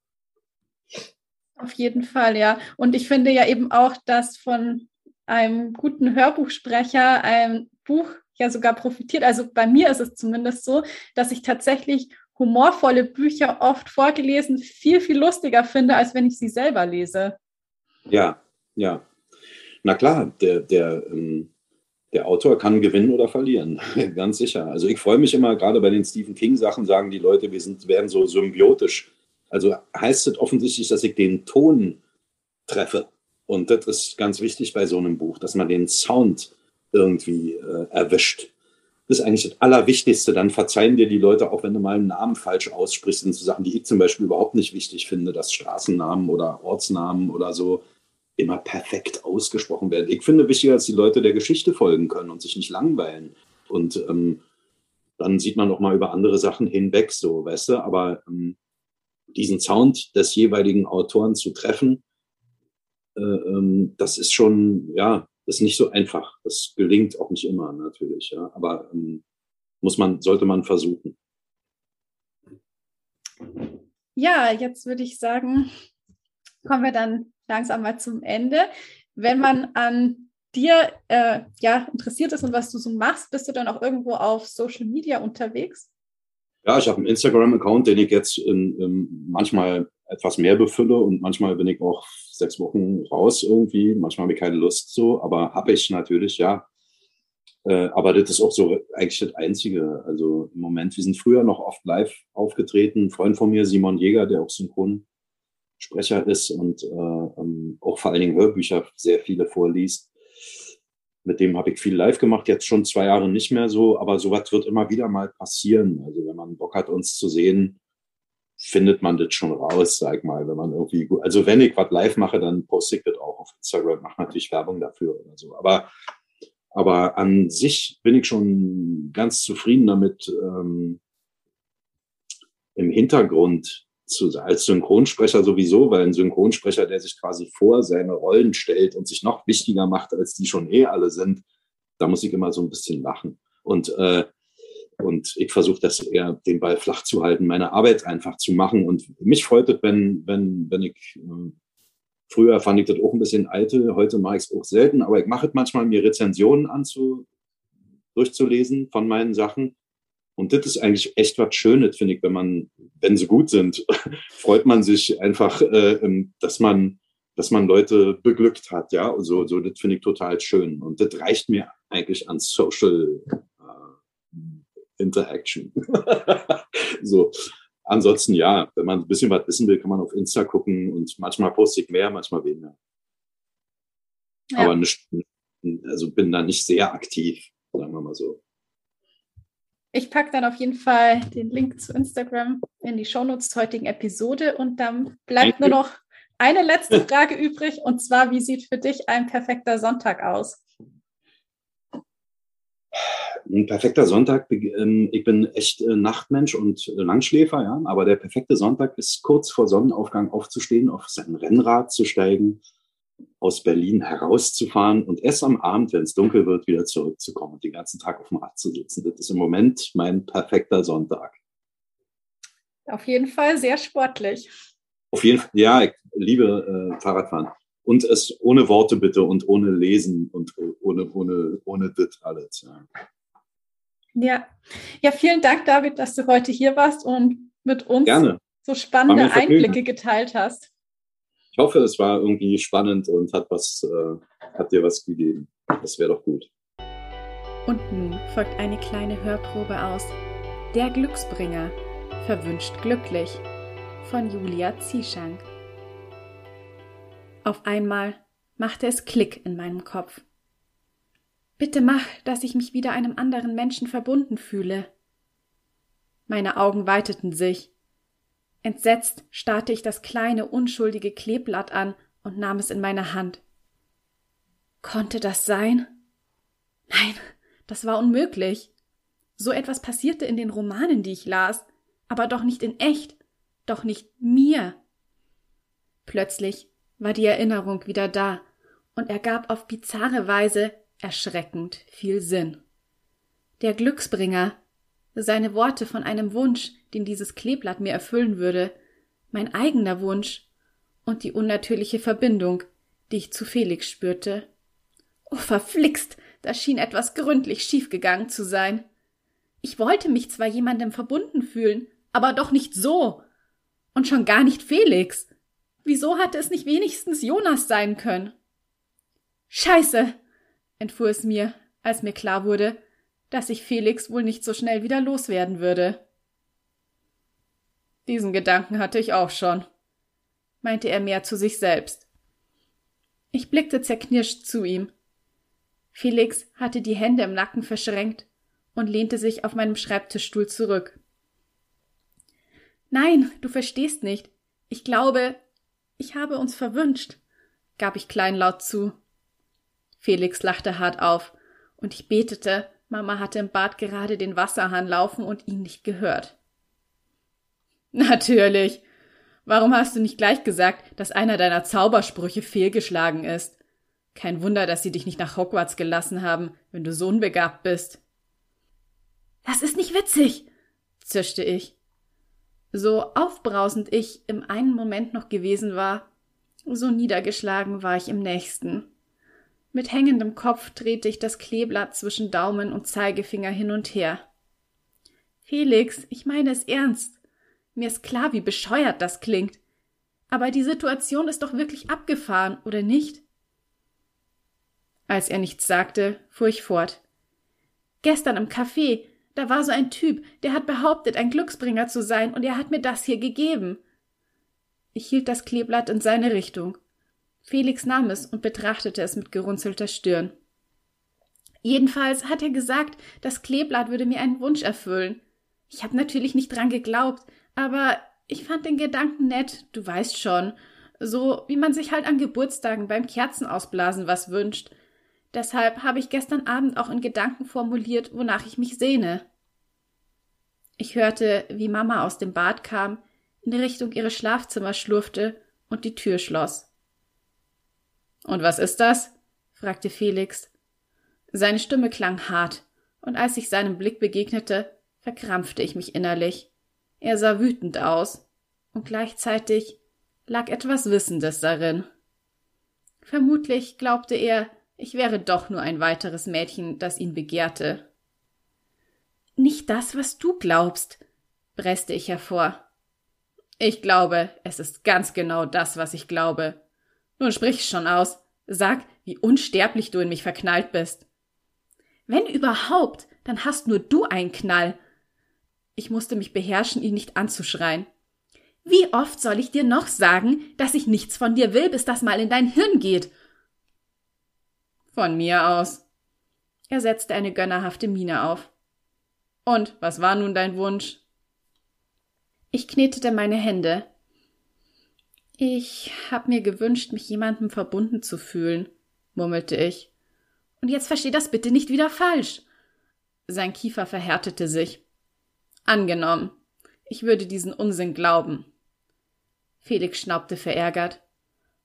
Auf jeden Fall, ja. Und ich finde ja eben auch, dass von einem guten Hörbuchsprecher ein Buch ja sogar profitiert. Also bei mir ist es zumindest so, dass ich tatsächlich humorvolle Bücher oft vorgelesen viel, viel lustiger finde, als wenn ich sie selber lese. Ja, ja. Na klar, der, der, ähm, der Autor kann gewinnen oder verlieren, ganz sicher. Also ich freue mich immer, gerade bei den Stephen King-Sachen sagen die Leute, wir sind, werden so symbiotisch. Also heißt es offensichtlich, dass ich den Ton treffe. Und das ist ganz wichtig bei so einem Buch, dass man den Sound irgendwie äh, erwischt. Das ist eigentlich das Allerwichtigste. Dann verzeihen dir die Leute auch, wenn du mal einen Namen falsch aussprichst, in so Sachen, die ich zum Beispiel überhaupt nicht wichtig finde, dass Straßennamen oder Ortsnamen oder so immer perfekt ausgesprochen werden. Ich finde wichtiger, dass die Leute der Geschichte folgen können und sich nicht langweilen. Und ähm, dann sieht man auch mal über andere Sachen hinweg, so, weißt du, aber ähm, diesen Sound des jeweiligen Autoren zu treffen, äh, ähm, das ist schon, ja, das ist nicht so einfach. Das gelingt auch nicht immer natürlich, ja. Aber ähm, muss man, sollte man versuchen. Ja, jetzt würde ich sagen, kommen wir dann langsam mal zum Ende. Wenn man an dir äh, ja interessiert ist und was du so machst, bist du dann auch irgendwo auf Social Media unterwegs? Ja, ich habe einen Instagram-Account, den ich jetzt in, in manchmal etwas mehr befülle und manchmal bin ich auch sechs Wochen raus irgendwie. Manchmal habe ich keine Lust so, aber habe ich natürlich, ja. Äh, aber das ist auch so eigentlich das Einzige. Also im Moment, wir sind früher noch oft live aufgetreten. Ein Freund von mir, Simon Jäger, der auch Synchronsprecher ist und äh, ähm, auch vor allen Dingen Hörbücher sehr viele vorliest. Mit dem habe ich viel live gemacht, jetzt schon zwei Jahre nicht mehr so, aber sowas wird immer wieder mal passieren. Also wenn man Bock hat, uns zu sehen, findet man das schon raus, sag mal, wenn man irgendwie gut, also wenn ich was live mache, dann poste ich das auch auf Instagram, mache natürlich Werbung dafür oder so. Aber, aber an sich bin ich schon ganz zufrieden damit, ähm, im Hintergrund zu, als Synchronsprecher sowieso, weil ein Synchronsprecher, der sich quasi vor seine Rollen stellt und sich noch wichtiger macht, als die schon eh alle sind, da muss ich immer so ein bisschen lachen. Und äh, und ich versuche das eher, den Ball flach zu halten, meine Arbeit einfach zu machen. Und mich freut es, wenn, wenn, wenn ich, äh, früher fand ich das auch ein bisschen alte, heute mache ich es auch selten, aber ich mache es manchmal, mir Rezensionen anzu, durchzulesen von meinen Sachen. Und das ist eigentlich echt was Schönes, finde ich, wenn man, wenn sie gut sind, freut man sich einfach, äh, dass man, dass man Leute beglückt hat, ja. so, so, das finde ich total schön. Und das reicht mir eigentlich an Social Interaction. so. Ansonsten ja, wenn man ein bisschen was wissen will, kann man auf Insta gucken und manchmal poste ich mehr, manchmal weniger. Ja. Aber nicht, also bin da nicht sehr aktiv, sagen wir mal so. Ich packe dann auf jeden Fall den Link zu Instagram in die Shownotes zur heutigen Episode und dann bleibt nur noch eine letzte Frage übrig und zwar, wie sieht für dich ein perfekter Sonntag aus? Ein perfekter Sonntag, ähm, ich bin echt äh, Nachtmensch und äh, Langschläfer, ja, aber der perfekte Sonntag ist kurz vor Sonnenaufgang aufzustehen, auf sein Rennrad zu steigen, aus Berlin herauszufahren und erst am Abend, wenn es dunkel wird, wieder zurückzukommen und den ganzen Tag auf dem Rad zu sitzen. Das ist im Moment mein perfekter Sonntag. Auf jeden Fall sehr sportlich. Auf jeden Fall, ja, ich liebe äh, Fahrradfahren. Und es ohne Worte bitte und ohne Lesen und ohne, ohne, ohne das alles. Ja. Ja. Ja, vielen Dank, David, dass du heute hier warst und mit uns Gerne. so spannende Einblicke geteilt hast. Ich hoffe, es war irgendwie spannend und hat was, äh, hat dir was gegeben. Das wäre doch gut. Und nun folgt eine kleine Hörprobe aus Der Glücksbringer, verwünscht glücklich von Julia Zieschank. Auf einmal machte es Klick in meinem Kopf. Bitte mach, dass ich mich wieder einem anderen Menschen verbunden fühle. Meine Augen weiteten sich. Entsetzt starrte ich das kleine, unschuldige Kleeblatt an und nahm es in meine Hand. Konnte das sein? Nein, das war unmöglich. So etwas passierte in den Romanen, die ich las, aber doch nicht in echt, doch nicht mir. Plötzlich war die Erinnerung wieder da und ergab auf bizarre Weise erschreckend viel Sinn. Der Glücksbringer, seine Worte von einem Wunsch, den dieses Kleeblatt mir erfüllen würde, mein eigener Wunsch und die unnatürliche Verbindung, die ich zu Felix spürte. Oh, verflixt, da schien etwas gründlich schiefgegangen zu sein. Ich wollte mich zwar jemandem verbunden fühlen, aber doch nicht so. Und schon gar nicht Felix. Wieso hatte es nicht wenigstens Jonas sein können? Scheiße, entfuhr es mir, als mir klar wurde, dass ich Felix wohl nicht so schnell wieder loswerden würde. Diesen Gedanken hatte ich auch schon, meinte er mehr zu sich selbst. Ich blickte zerknirscht zu ihm. Felix hatte die Hände im Nacken verschränkt und lehnte sich auf meinem Schreibtischstuhl zurück. Nein, du verstehst nicht. Ich glaube, ich habe uns verwünscht, gab ich kleinlaut zu. Felix lachte hart auf, und ich betete, Mama hatte im Bad gerade den Wasserhahn laufen und ihn nicht gehört. Natürlich. Warum hast du nicht gleich gesagt, dass einer deiner Zaubersprüche fehlgeschlagen ist? Kein Wunder, dass sie dich nicht nach Hogwarts gelassen haben, wenn du so unbegabt bist. Das ist nicht witzig, zischte ich. So aufbrausend ich im einen Moment noch gewesen war, so niedergeschlagen war ich im nächsten. Mit hängendem Kopf drehte ich das Kleeblatt zwischen Daumen und Zeigefinger hin und her. Felix, ich meine es ernst. Mir ist klar, wie bescheuert das klingt. Aber die Situation ist doch wirklich abgefahren, oder nicht? Als er nichts sagte, fuhr ich fort. Gestern im Café, da war so ein Typ, der hat behauptet, ein Glücksbringer zu sein, und er hat mir das hier gegeben. Ich hielt das Kleeblatt in seine Richtung. Felix nahm es und betrachtete es mit gerunzelter Stirn. Jedenfalls hat er gesagt, das Kleeblatt würde mir einen Wunsch erfüllen. Ich habe natürlich nicht dran geglaubt, aber ich fand den Gedanken nett, du weißt schon, so wie man sich halt an Geburtstagen beim Kerzenausblasen was wünscht. Deshalb habe ich gestern Abend auch in Gedanken formuliert, wonach ich mich sehne. Ich hörte, wie Mama aus dem Bad kam, in Richtung ihres Schlafzimmers schlurfte und die Tür schloss. Und was ist das? fragte Felix. Seine Stimme klang hart, und als ich seinem Blick begegnete, verkrampfte ich mich innerlich. Er sah wütend aus, und gleichzeitig lag etwas Wissendes darin. Vermutlich glaubte er, ich wäre doch nur ein weiteres Mädchen, das ihn begehrte. Nicht das, was du glaubst, presste ich hervor. Ich glaube, es ist ganz genau das, was ich glaube. Nun sprich schon aus. Sag, wie unsterblich du in mich verknallt bist. Wenn überhaupt, dann hast nur du einen Knall, ich musste mich beherrschen, ihn nicht anzuschreien. Wie oft soll ich dir noch sagen, dass ich nichts von dir will, bis das mal in dein Hirn geht? Von mir aus. Er setzte eine gönnerhafte Miene auf. Und was war nun dein Wunsch? Ich knetete meine Hände. Ich hab mir gewünscht, mich jemandem verbunden zu fühlen, murmelte ich. Und jetzt versteh das bitte nicht wieder falsch. Sein Kiefer verhärtete sich. Angenommen. Ich würde diesen Unsinn glauben. Felix schnaubte verärgert.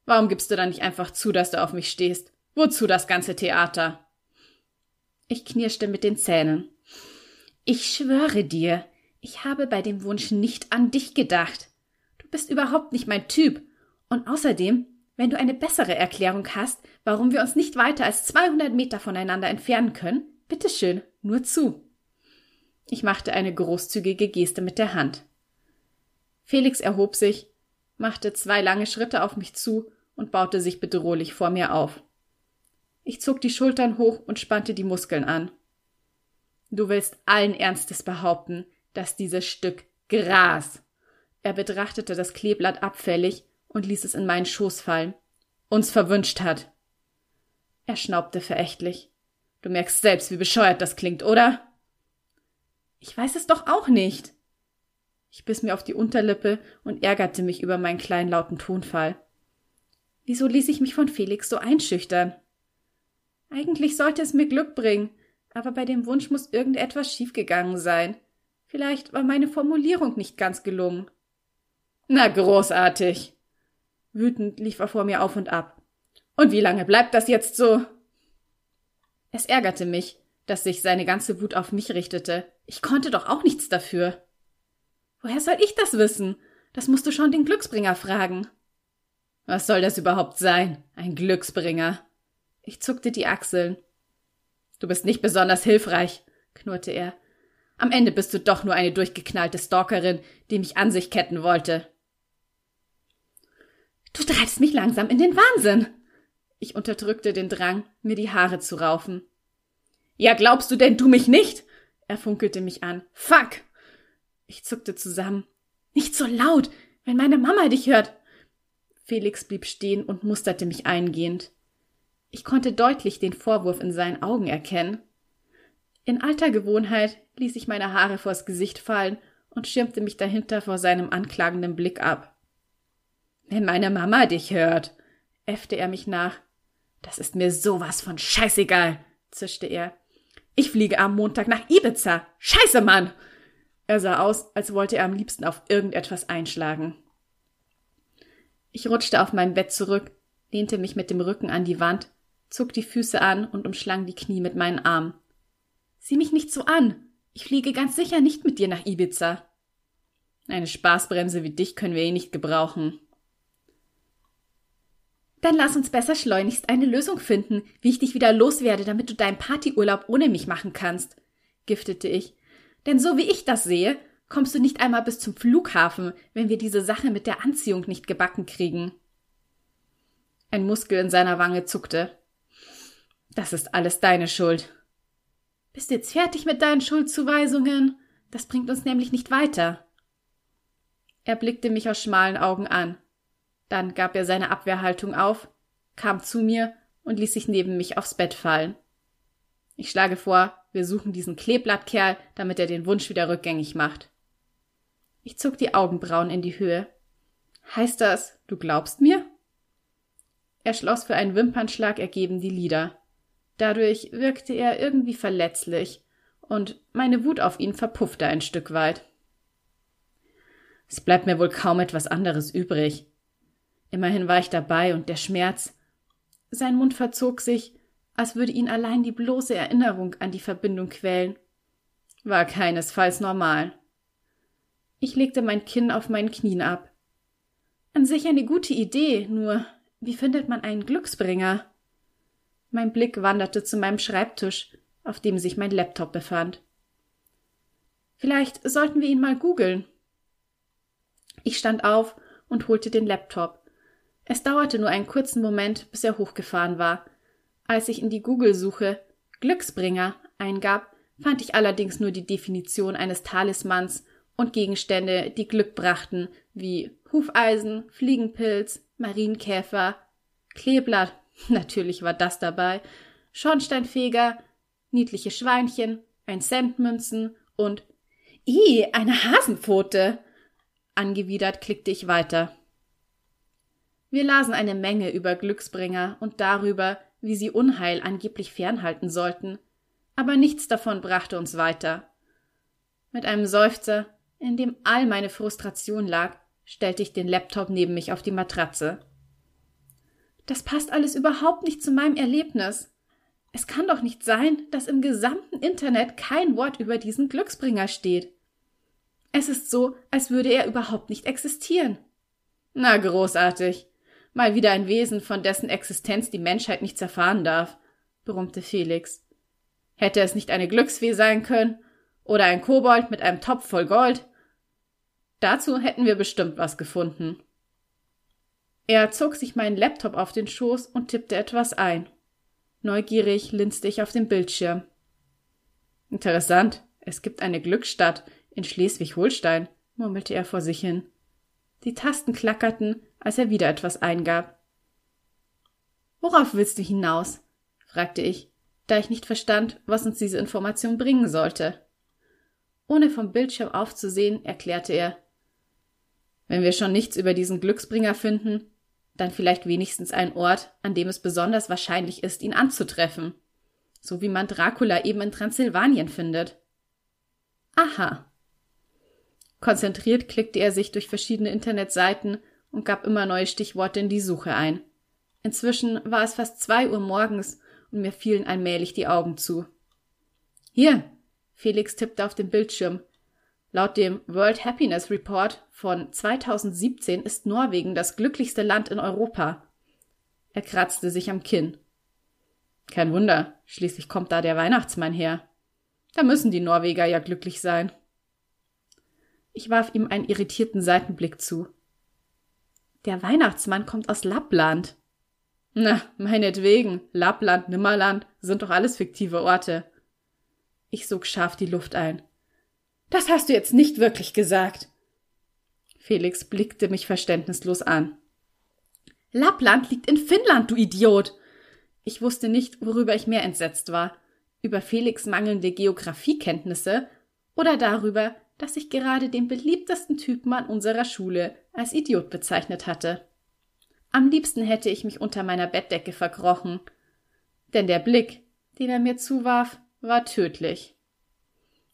Warum gibst du dann nicht einfach zu, dass du auf mich stehst? Wozu das ganze Theater? Ich knirschte mit den Zähnen. Ich schwöre dir, ich habe bei dem Wunsch nicht an dich gedacht. Bist überhaupt nicht mein Typ. Und außerdem, wenn du eine bessere Erklärung hast, warum wir uns nicht weiter als 200 Meter voneinander entfernen können, bitteschön, nur zu. Ich machte eine großzügige Geste mit der Hand. Felix erhob sich, machte zwei lange Schritte auf mich zu und baute sich bedrohlich vor mir auf. Ich zog die Schultern hoch und spannte die Muskeln an. Du willst allen Ernstes behaupten, dass dieses Stück Gras. Er betrachtete das Kleeblatt abfällig und ließ es in meinen Schoß fallen. Uns verwünscht hat. Er schnaubte verächtlich. Du merkst selbst, wie bescheuert das klingt, oder? Ich weiß es doch auch nicht. Ich biss mir auf die Unterlippe und ärgerte mich über meinen kleinlauten Tonfall. Wieso ließ ich mich von Felix so einschüchtern? Eigentlich sollte es mir Glück bringen, aber bei dem Wunsch muss irgendetwas schiefgegangen sein. Vielleicht war meine Formulierung nicht ganz gelungen. Na, großartig. Wütend lief er vor mir auf und ab. Und wie lange bleibt das jetzt so? Es ärgerte mich, dass sich seine ganze Wut auf mich richtete. Ich konnte doch auch nichts dafür. Woher soll ich das wissen? Das musst du schon den Glücksbringer fragen. Was soll das überhaupt sein? Ein Glücksbringer. Ich zuckte die Achseln. Du bist nicht besonders hilfreich, knurrte er. Am Ende bist du doch nur eine durchgeknallte Stalkerin, die mich an sich ketten wollte. Du treibst mich langsam in den Wahnsinn. Ich unterdrückte den Drang, mir die Haare zu raufen. Ja, glaubst du denn du mich nicht? Er funkelte mich an. Fuck! Ich zuckte zusammen. Nicht so laut, wenn meine Mama dich hört. Felix blieb stehen und musterte mich eingehend. Ich konnte deutlich den Vorwurf in seinen Augen erkennen. In alter Gewohnheit ließ ich meine Haare vors Gesicht fallen und schirmte mich dahinter vor seinem anklagenden Blick ab. Wenn meine Mama dich hört, äffte er mich nach. Das ist mir sowas von scheißegal, zischte er. Ich fliege am Montag nach Ibiza. Scheiße, Mann! Er sah aus, als wollte er am liebsten auf irgendetwas einschlagen. Ich rutschte auf mein Bett zurück, lehnte mich mit dem Rücken an die Wand, zog die Füße an und umschlang die Knie mit meinen Armen. Sieh mich nicht so an. Ich fliege ganz sicher nicht mit dir nach Ibiza. Eine Spaßbremse wie dich können wir eh nicht gebrauchen. Dann lass uns besser schleunigst eine Lösung finden, wie ich dich wieder loswerde, damit du deinen Partyurlaub ohne mich machen kannst, giftete ich. Denn so wie ich das sehe, kommst du nicht einmal bis zum Flughafen, wenn wir diese Sache mit der Anziehung nicht gebacken kriegen. Ein Muskel in seiner Wange zuckte. Das ist alles deine Schuld. Bist jetzt fertig mit deinen Schuldzuweisungen? Das bringt uns nämlich nicht weiter. Er blickte mich aus schmalen Augen an. Dann gab er seine Abwehrhaltung auf, kam zu mir und ließ sich neben mich aufs Bett fallen. Ich schlage vor, wir suchen diesen Kleeblattkerl, damit er den Wunsch wieder rückgängig macht. Ich zog die Augenbrauen in die Höhe. Heißt das, du glaubst mir? Er schloss für einen Wimpernschlag ergeben die Lider. Dadurch wirkte er irgendwie verletzlich, und meine Wut auf ihn verpuffte ein Stück weit. Es bleibt mir wohl kaum etwas anderes übrig. Immerhin war ich dabei und der Schmerz. Sein Mund verzog sich, als würde ihn allein die bloße Erinnerung an die Verbindung quälen. War keinesfalls normal. Ich legte mein Kinn auf meinen Knien ab. An sich eine gute Idee, nur wie findet man einen Glücksbringer? Mein Blick wanderte zu meinem Schreibtisch, auf dem sich mein Laptop befand. Vielleicht sollten wir ihn mal googeln. Ich stand auf und holte den Laptop. Es dauerte nur einen kurzen Moment, bis er hochgefahren war. Als ich in die Google-Suche Glücksbringer eingab, fand ich allerdings nur die Definition eines Talismans und Gegenstände, die Glück brachten, wie Hufeisen, Fliegenpilz, Marienkäfer, Kleeblatt, natürlich war das dabei, Schornsteinfeger, niedliche Schweinchen, ein Centmünzen und I, eine Hasenpfote. Angewidert klickte ich weiter. Wir lasen eine Menge über Glücksbringer und darüber, wie sie Unheil angeblich fernhalten sollten, aber nichts davon brachte uns weiter. Mit einem Seufzer, in dem all meine Frustration lag, stellte ich den Laptop neben mich auf die Matratze. Das passt alles überhaupt nicht zu meinem Erlebnis. Es kann doch nicht sein, dass im gesamten Internet kein Wort über diesen Glücksbringer steht. Es ist so, als würde er überhaupt nicht existieren. Na, großartig. Mal wieder ein Wesen, von dessen Existenz die Menschheit nichts erfahren darf, brummte Felix. Hätte es nicht eine Glücksfee sein können? Oder ein Kobold mit einem Topf voll Gold? Dazu hätten wir bestimmt was gefunden. Er zog sich meinen Laptop auf den Schoß und tippte etwas ein. Neugierig linste ich auf den Bildschirm. Interessant, es gibt eine Glücksstadt in Schleswig-Holstein, murmelte er vor sich hin. Die Tasten klackerten, als er wieder etwas eingab. Worauf willst du hinaus? fragte ich, da ich nicht verstand, was uns diese Information bringen sollte. Ohne vom Bildschirm aufzusehen, erklärte er Wenn wir schon nichts über diesen Glücksbringer finden, dann vielleicht wenigstens ein Ort, an dem es besonders wahrscheinlich ist, ihn anzutreffen. So wie man Dracula eben in Transsilvanien findet. Aha. Konzentriert klickte er sich durch verschiedene Internetseiten und gab immer neue Stichworte in die Suche ein. Inzwischen war es fast zwei Uhr morgens und mir fielen allmählich die Augen zu. Hier! Felix tippte auf den Bildschirm. Laut dem World Happiness Report von 2017 ist Norwegen das glücklichste Land in Europa. Er kratzte sich am Kinn. Kein Wunder, schließlich kommt da der Weihnachtsmann her. Da müssen die Norweger ja glücklich sein. Ich warf ihm einen irritierten Seitenblick zu. Der Weihnachtsmann kommt aus Lappland. Na, meinetwegen, Lappland, Nimmerland sind doch alles fiktive Orte. Ich sog scharf die Luft ein. Das hast du jetzt nicht wirklich gesagt. Felix blickte mich verständnislos an. Lappland liegt in Finnland, du Idiot. Ich wusste nicht, worüber ich mehr entsetzt war. Über Felix mangelnde Geographiekenntnisse oder darüber, dass ich gerade den beliebtesten Typen an unserer Schule als Idiot bezeichnet hatte. Am liebsten hätte ich mich unter meiner Bettdecke verkrochen, denn der Blick, den er mir zuwarf, war tödlich.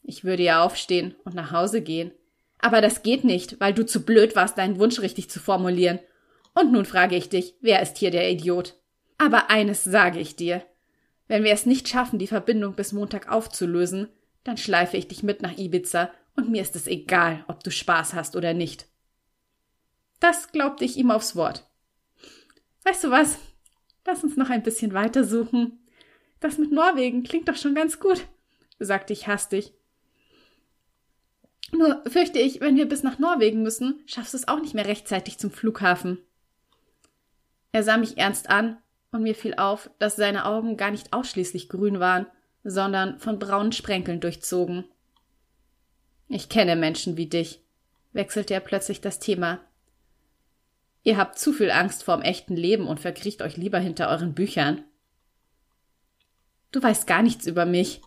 Ich würde ja aufstehen und nach Hause gehen. Aber das geht nicht, weil du zu blöd warst, deinen Wunsch richtig zu formulieren. Und nun frage ich dich, wer ist hier der Idiot? Aber eines sage ich dir. Wenn wir es nicht schaffen, die Verbindung bis Montag aufzulösen, dann schleife ich dich mit nach Ibiza und mir ist es egal, ob du Spaß hast oder nicht. Das glaubte ich ihm aufs Wort. Weißt du was? Lass uns noch ein bisschen weiter suchen. Das mit Norwegen klingt doch schon ganz gut, sagte ich hastig nur fürchte ich, wenn wir bis nach Norwegen müssen, schaffst du es auch nicht mehr rechtzeitig zum Flughafen. Er sah mich ernst an, und mir fiel auf, dass seine Augen gar nicht ausschließlich grün waren, sondern von braunen Sprenkeln durchzogen. Ich kenne Menschen wie dich, wechselte er plötzlich das Thema. Ihr habt zu viel Angst vorm echten Leben und verkriecht euch lieber hinter euren Büchern. Du weißt gar nichts über mich,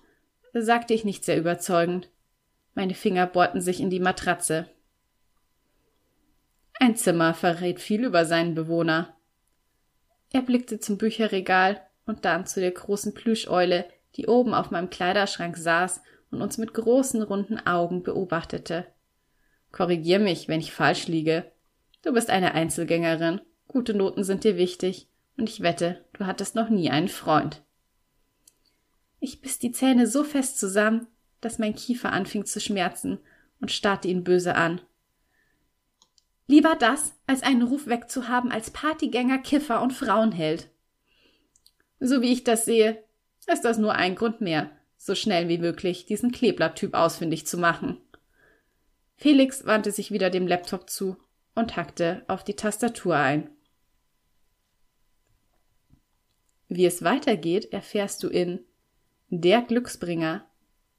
sagte ich nicht sehr überzeugend. Meine Finger bohrten sich in die Matratze. Ein Zimmer verrät viel über seinen Bewohner. Er blickte zum Bücherregal und dann zu der großen Plüscheule, die oben auf meinem Kleiderschrank saß und uns mit großen runden Augen beobachtete. Korrigier mich, wenn ich falsch liege. Du bist eine Einzelgängerin. Gute Noten sind dir wichtig, und ich wette, du hattest noch nie einen Freund. Ich biss die Zähne so fest zusammen, dass mein Kiefer anfing zu schmerzen und starrte ihn böse an. Lieber das, als einen Ruf wegzuhaben als Partygänger, Kiffer und Frauenheld. So wie ich das sehe, ist das nur ein Grund mehr, so schnell wie möglich diesen Kleblatt-Typ ausfindig zu machen. Felix wandte sich wieder dem Laptop zu und hackte auf die Tastatur ein. Wie es weitergeht, erfährst du in Der Glücksbringer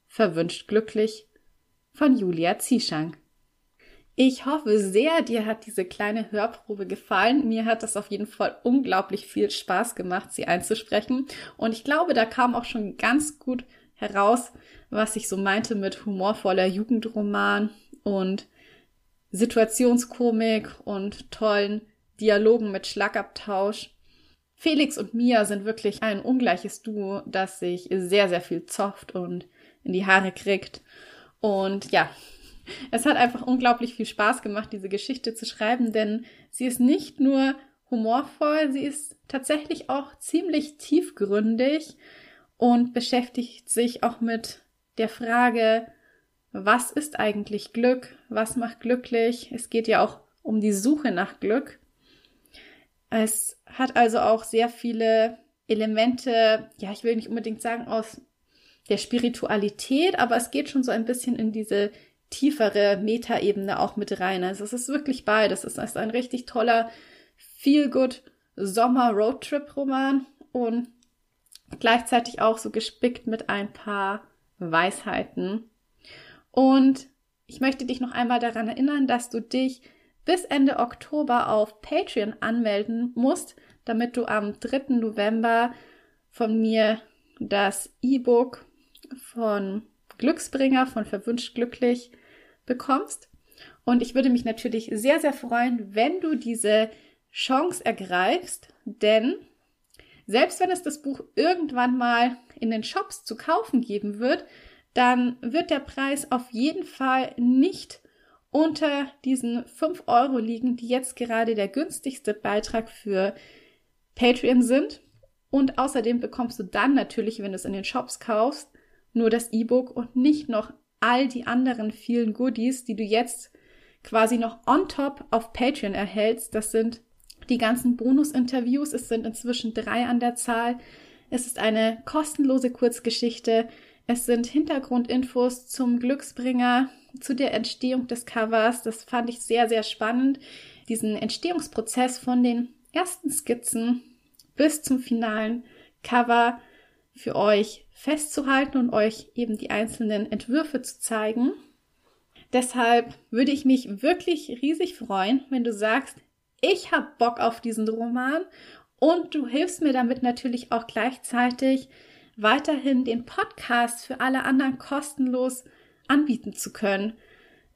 Verwünscht glücklich von Julia Zieschank. Ich hoffe sehr, dir hat diese kleine Hörprobe gefallen. Mir hat das auf jeden Fall unglaublich viel Spaß gemacht, sie einzusprechen. Und ich glaube, da kam auch schon ganz gut heraus, was ich so meinte mit humorvoller Jugendroman und Situationskomik und tollen Dialogen mit Schlagabtausch. Felix und Mia sind wirklich ein ungleiches Duo, das sich sehr, sehr viel zofft und in die Haare kriegt. Und ja, es hat einfach unglaublich viel Spaß gemacht, diese Geschichte zu schreiben, denn sie ist nicht nur humorvoll, sie ist tatsächlich auch ziemlich tiefgründig und beschäftigt sich auch mit der Frage, was ist eigentlich Glück? Was macht glücklich? Es geht ja auch um die Suche nach Glück. Es hat also auch sehr viele Elemente, ja, ich will nicht unbedingt sagen aus der Spiritualität, aber es geht schon so ein bisschen in diese tiefere Metaebene auch mit rein. Also es ist wirklich beides. Es ist ein richtig toller Feel-Good Sommer Roadtrip Roman und gleichzeitig auch so gespickt mit ein paar Weisheiten. Und ich möchte dich noch einmal daran erinnern, dass du dich bis Ende Oktober auf Patreon anmelden musst, damit du am 3. November von mir das E-Book von Glücksbringer von Verwünscht Glücklich bekommst. Und ich würde mich natürlich sehr, sehr freuen, wenn du diese Chance ergreifst, denn selbst wenn es das Buch irgendwann mal in den Shops zu kaufen geben wird, dann wird der Preis auf jeden Fall nicht unter diesen 5 Euro liegen, die jetzt gerade der günstigste Beitrag für Patreon sind. Und außerdem bekommst du dann natürlich, wenn du es in den Shops kaufst, nur das E-Book und nicht noch all die anderen vielen Goodies, die du jetzt quasi noch on top auf Patreon erhältst. Das sind die ganzen Bonus-Interviews. Es sind inzwischen drei an der Zahl. Es ist eine kostenlose Kurzgeschichte. Es sind Hintergrundinfos zum Glücksbringer, zu der Entstehung des Covers. Das fand ich sehr, sehr spannend. Diesen Entstehungsprozess von den ersten Skizzen bis zum finalen Cover für euch festzuhalten und euch eben die einzelnen Entwürfe zu zeigen. Deshalb würde ich mich wirklich riesig freuen, wenn du sagst, ich habe Bock auf diesen Roman und du hilfst mir damit natürlich auch gleichzeitig weiterhin den Podcast für alle anderen kostenlos anbieten zu können.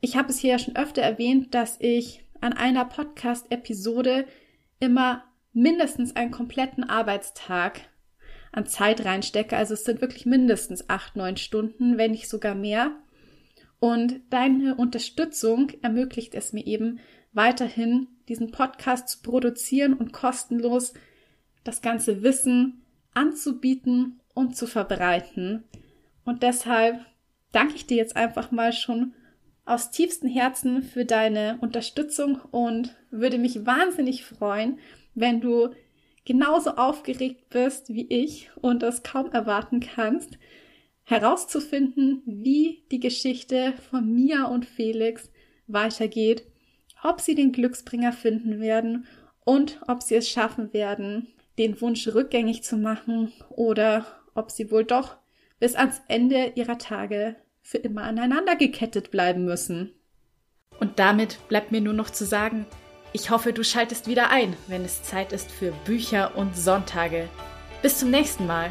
Ich habe es hier ja schon öfter erwähnt, dass ich an einer Podcast-Episode immer mindestens einen kompletten Arbeitstag an Zeit reinstecke. Also es sind wirklich mindestens acht, neun Stunden, wenn nicht sogar mehr. Und deine Unterstützung ermöglicht es mir eben weiterhin, diesen Podcast zu produzieren und kostenlos das ganze Wissen anzubieten und zu verbreiten. Und deshalb danke ich dir jetzt einfach mal schon aus tiefstem Herzen für deine Unterstützung und würde mich wahnsinnig freuen, wenn du genauso aufgeregt bist wie ich und es kaum erwarten kannst, herauszufinden, wie die Geschichte von Mia und Felix weitergeht, ob sie den Glücksbringer finden werden und ob sie es schaffen werden, den Wunsch rückgängig zu machen oder ob sie wohl doch bis ans Ende ihrer Tage für immer aneinander gekettet bleiben müssen. Und damit bleibt mir nur noch zu sagen, ich hoffe, du schaltest wieder ein, wenn es Zeit ist für Bücher und Sonntage. Bis zum nächsten Mal.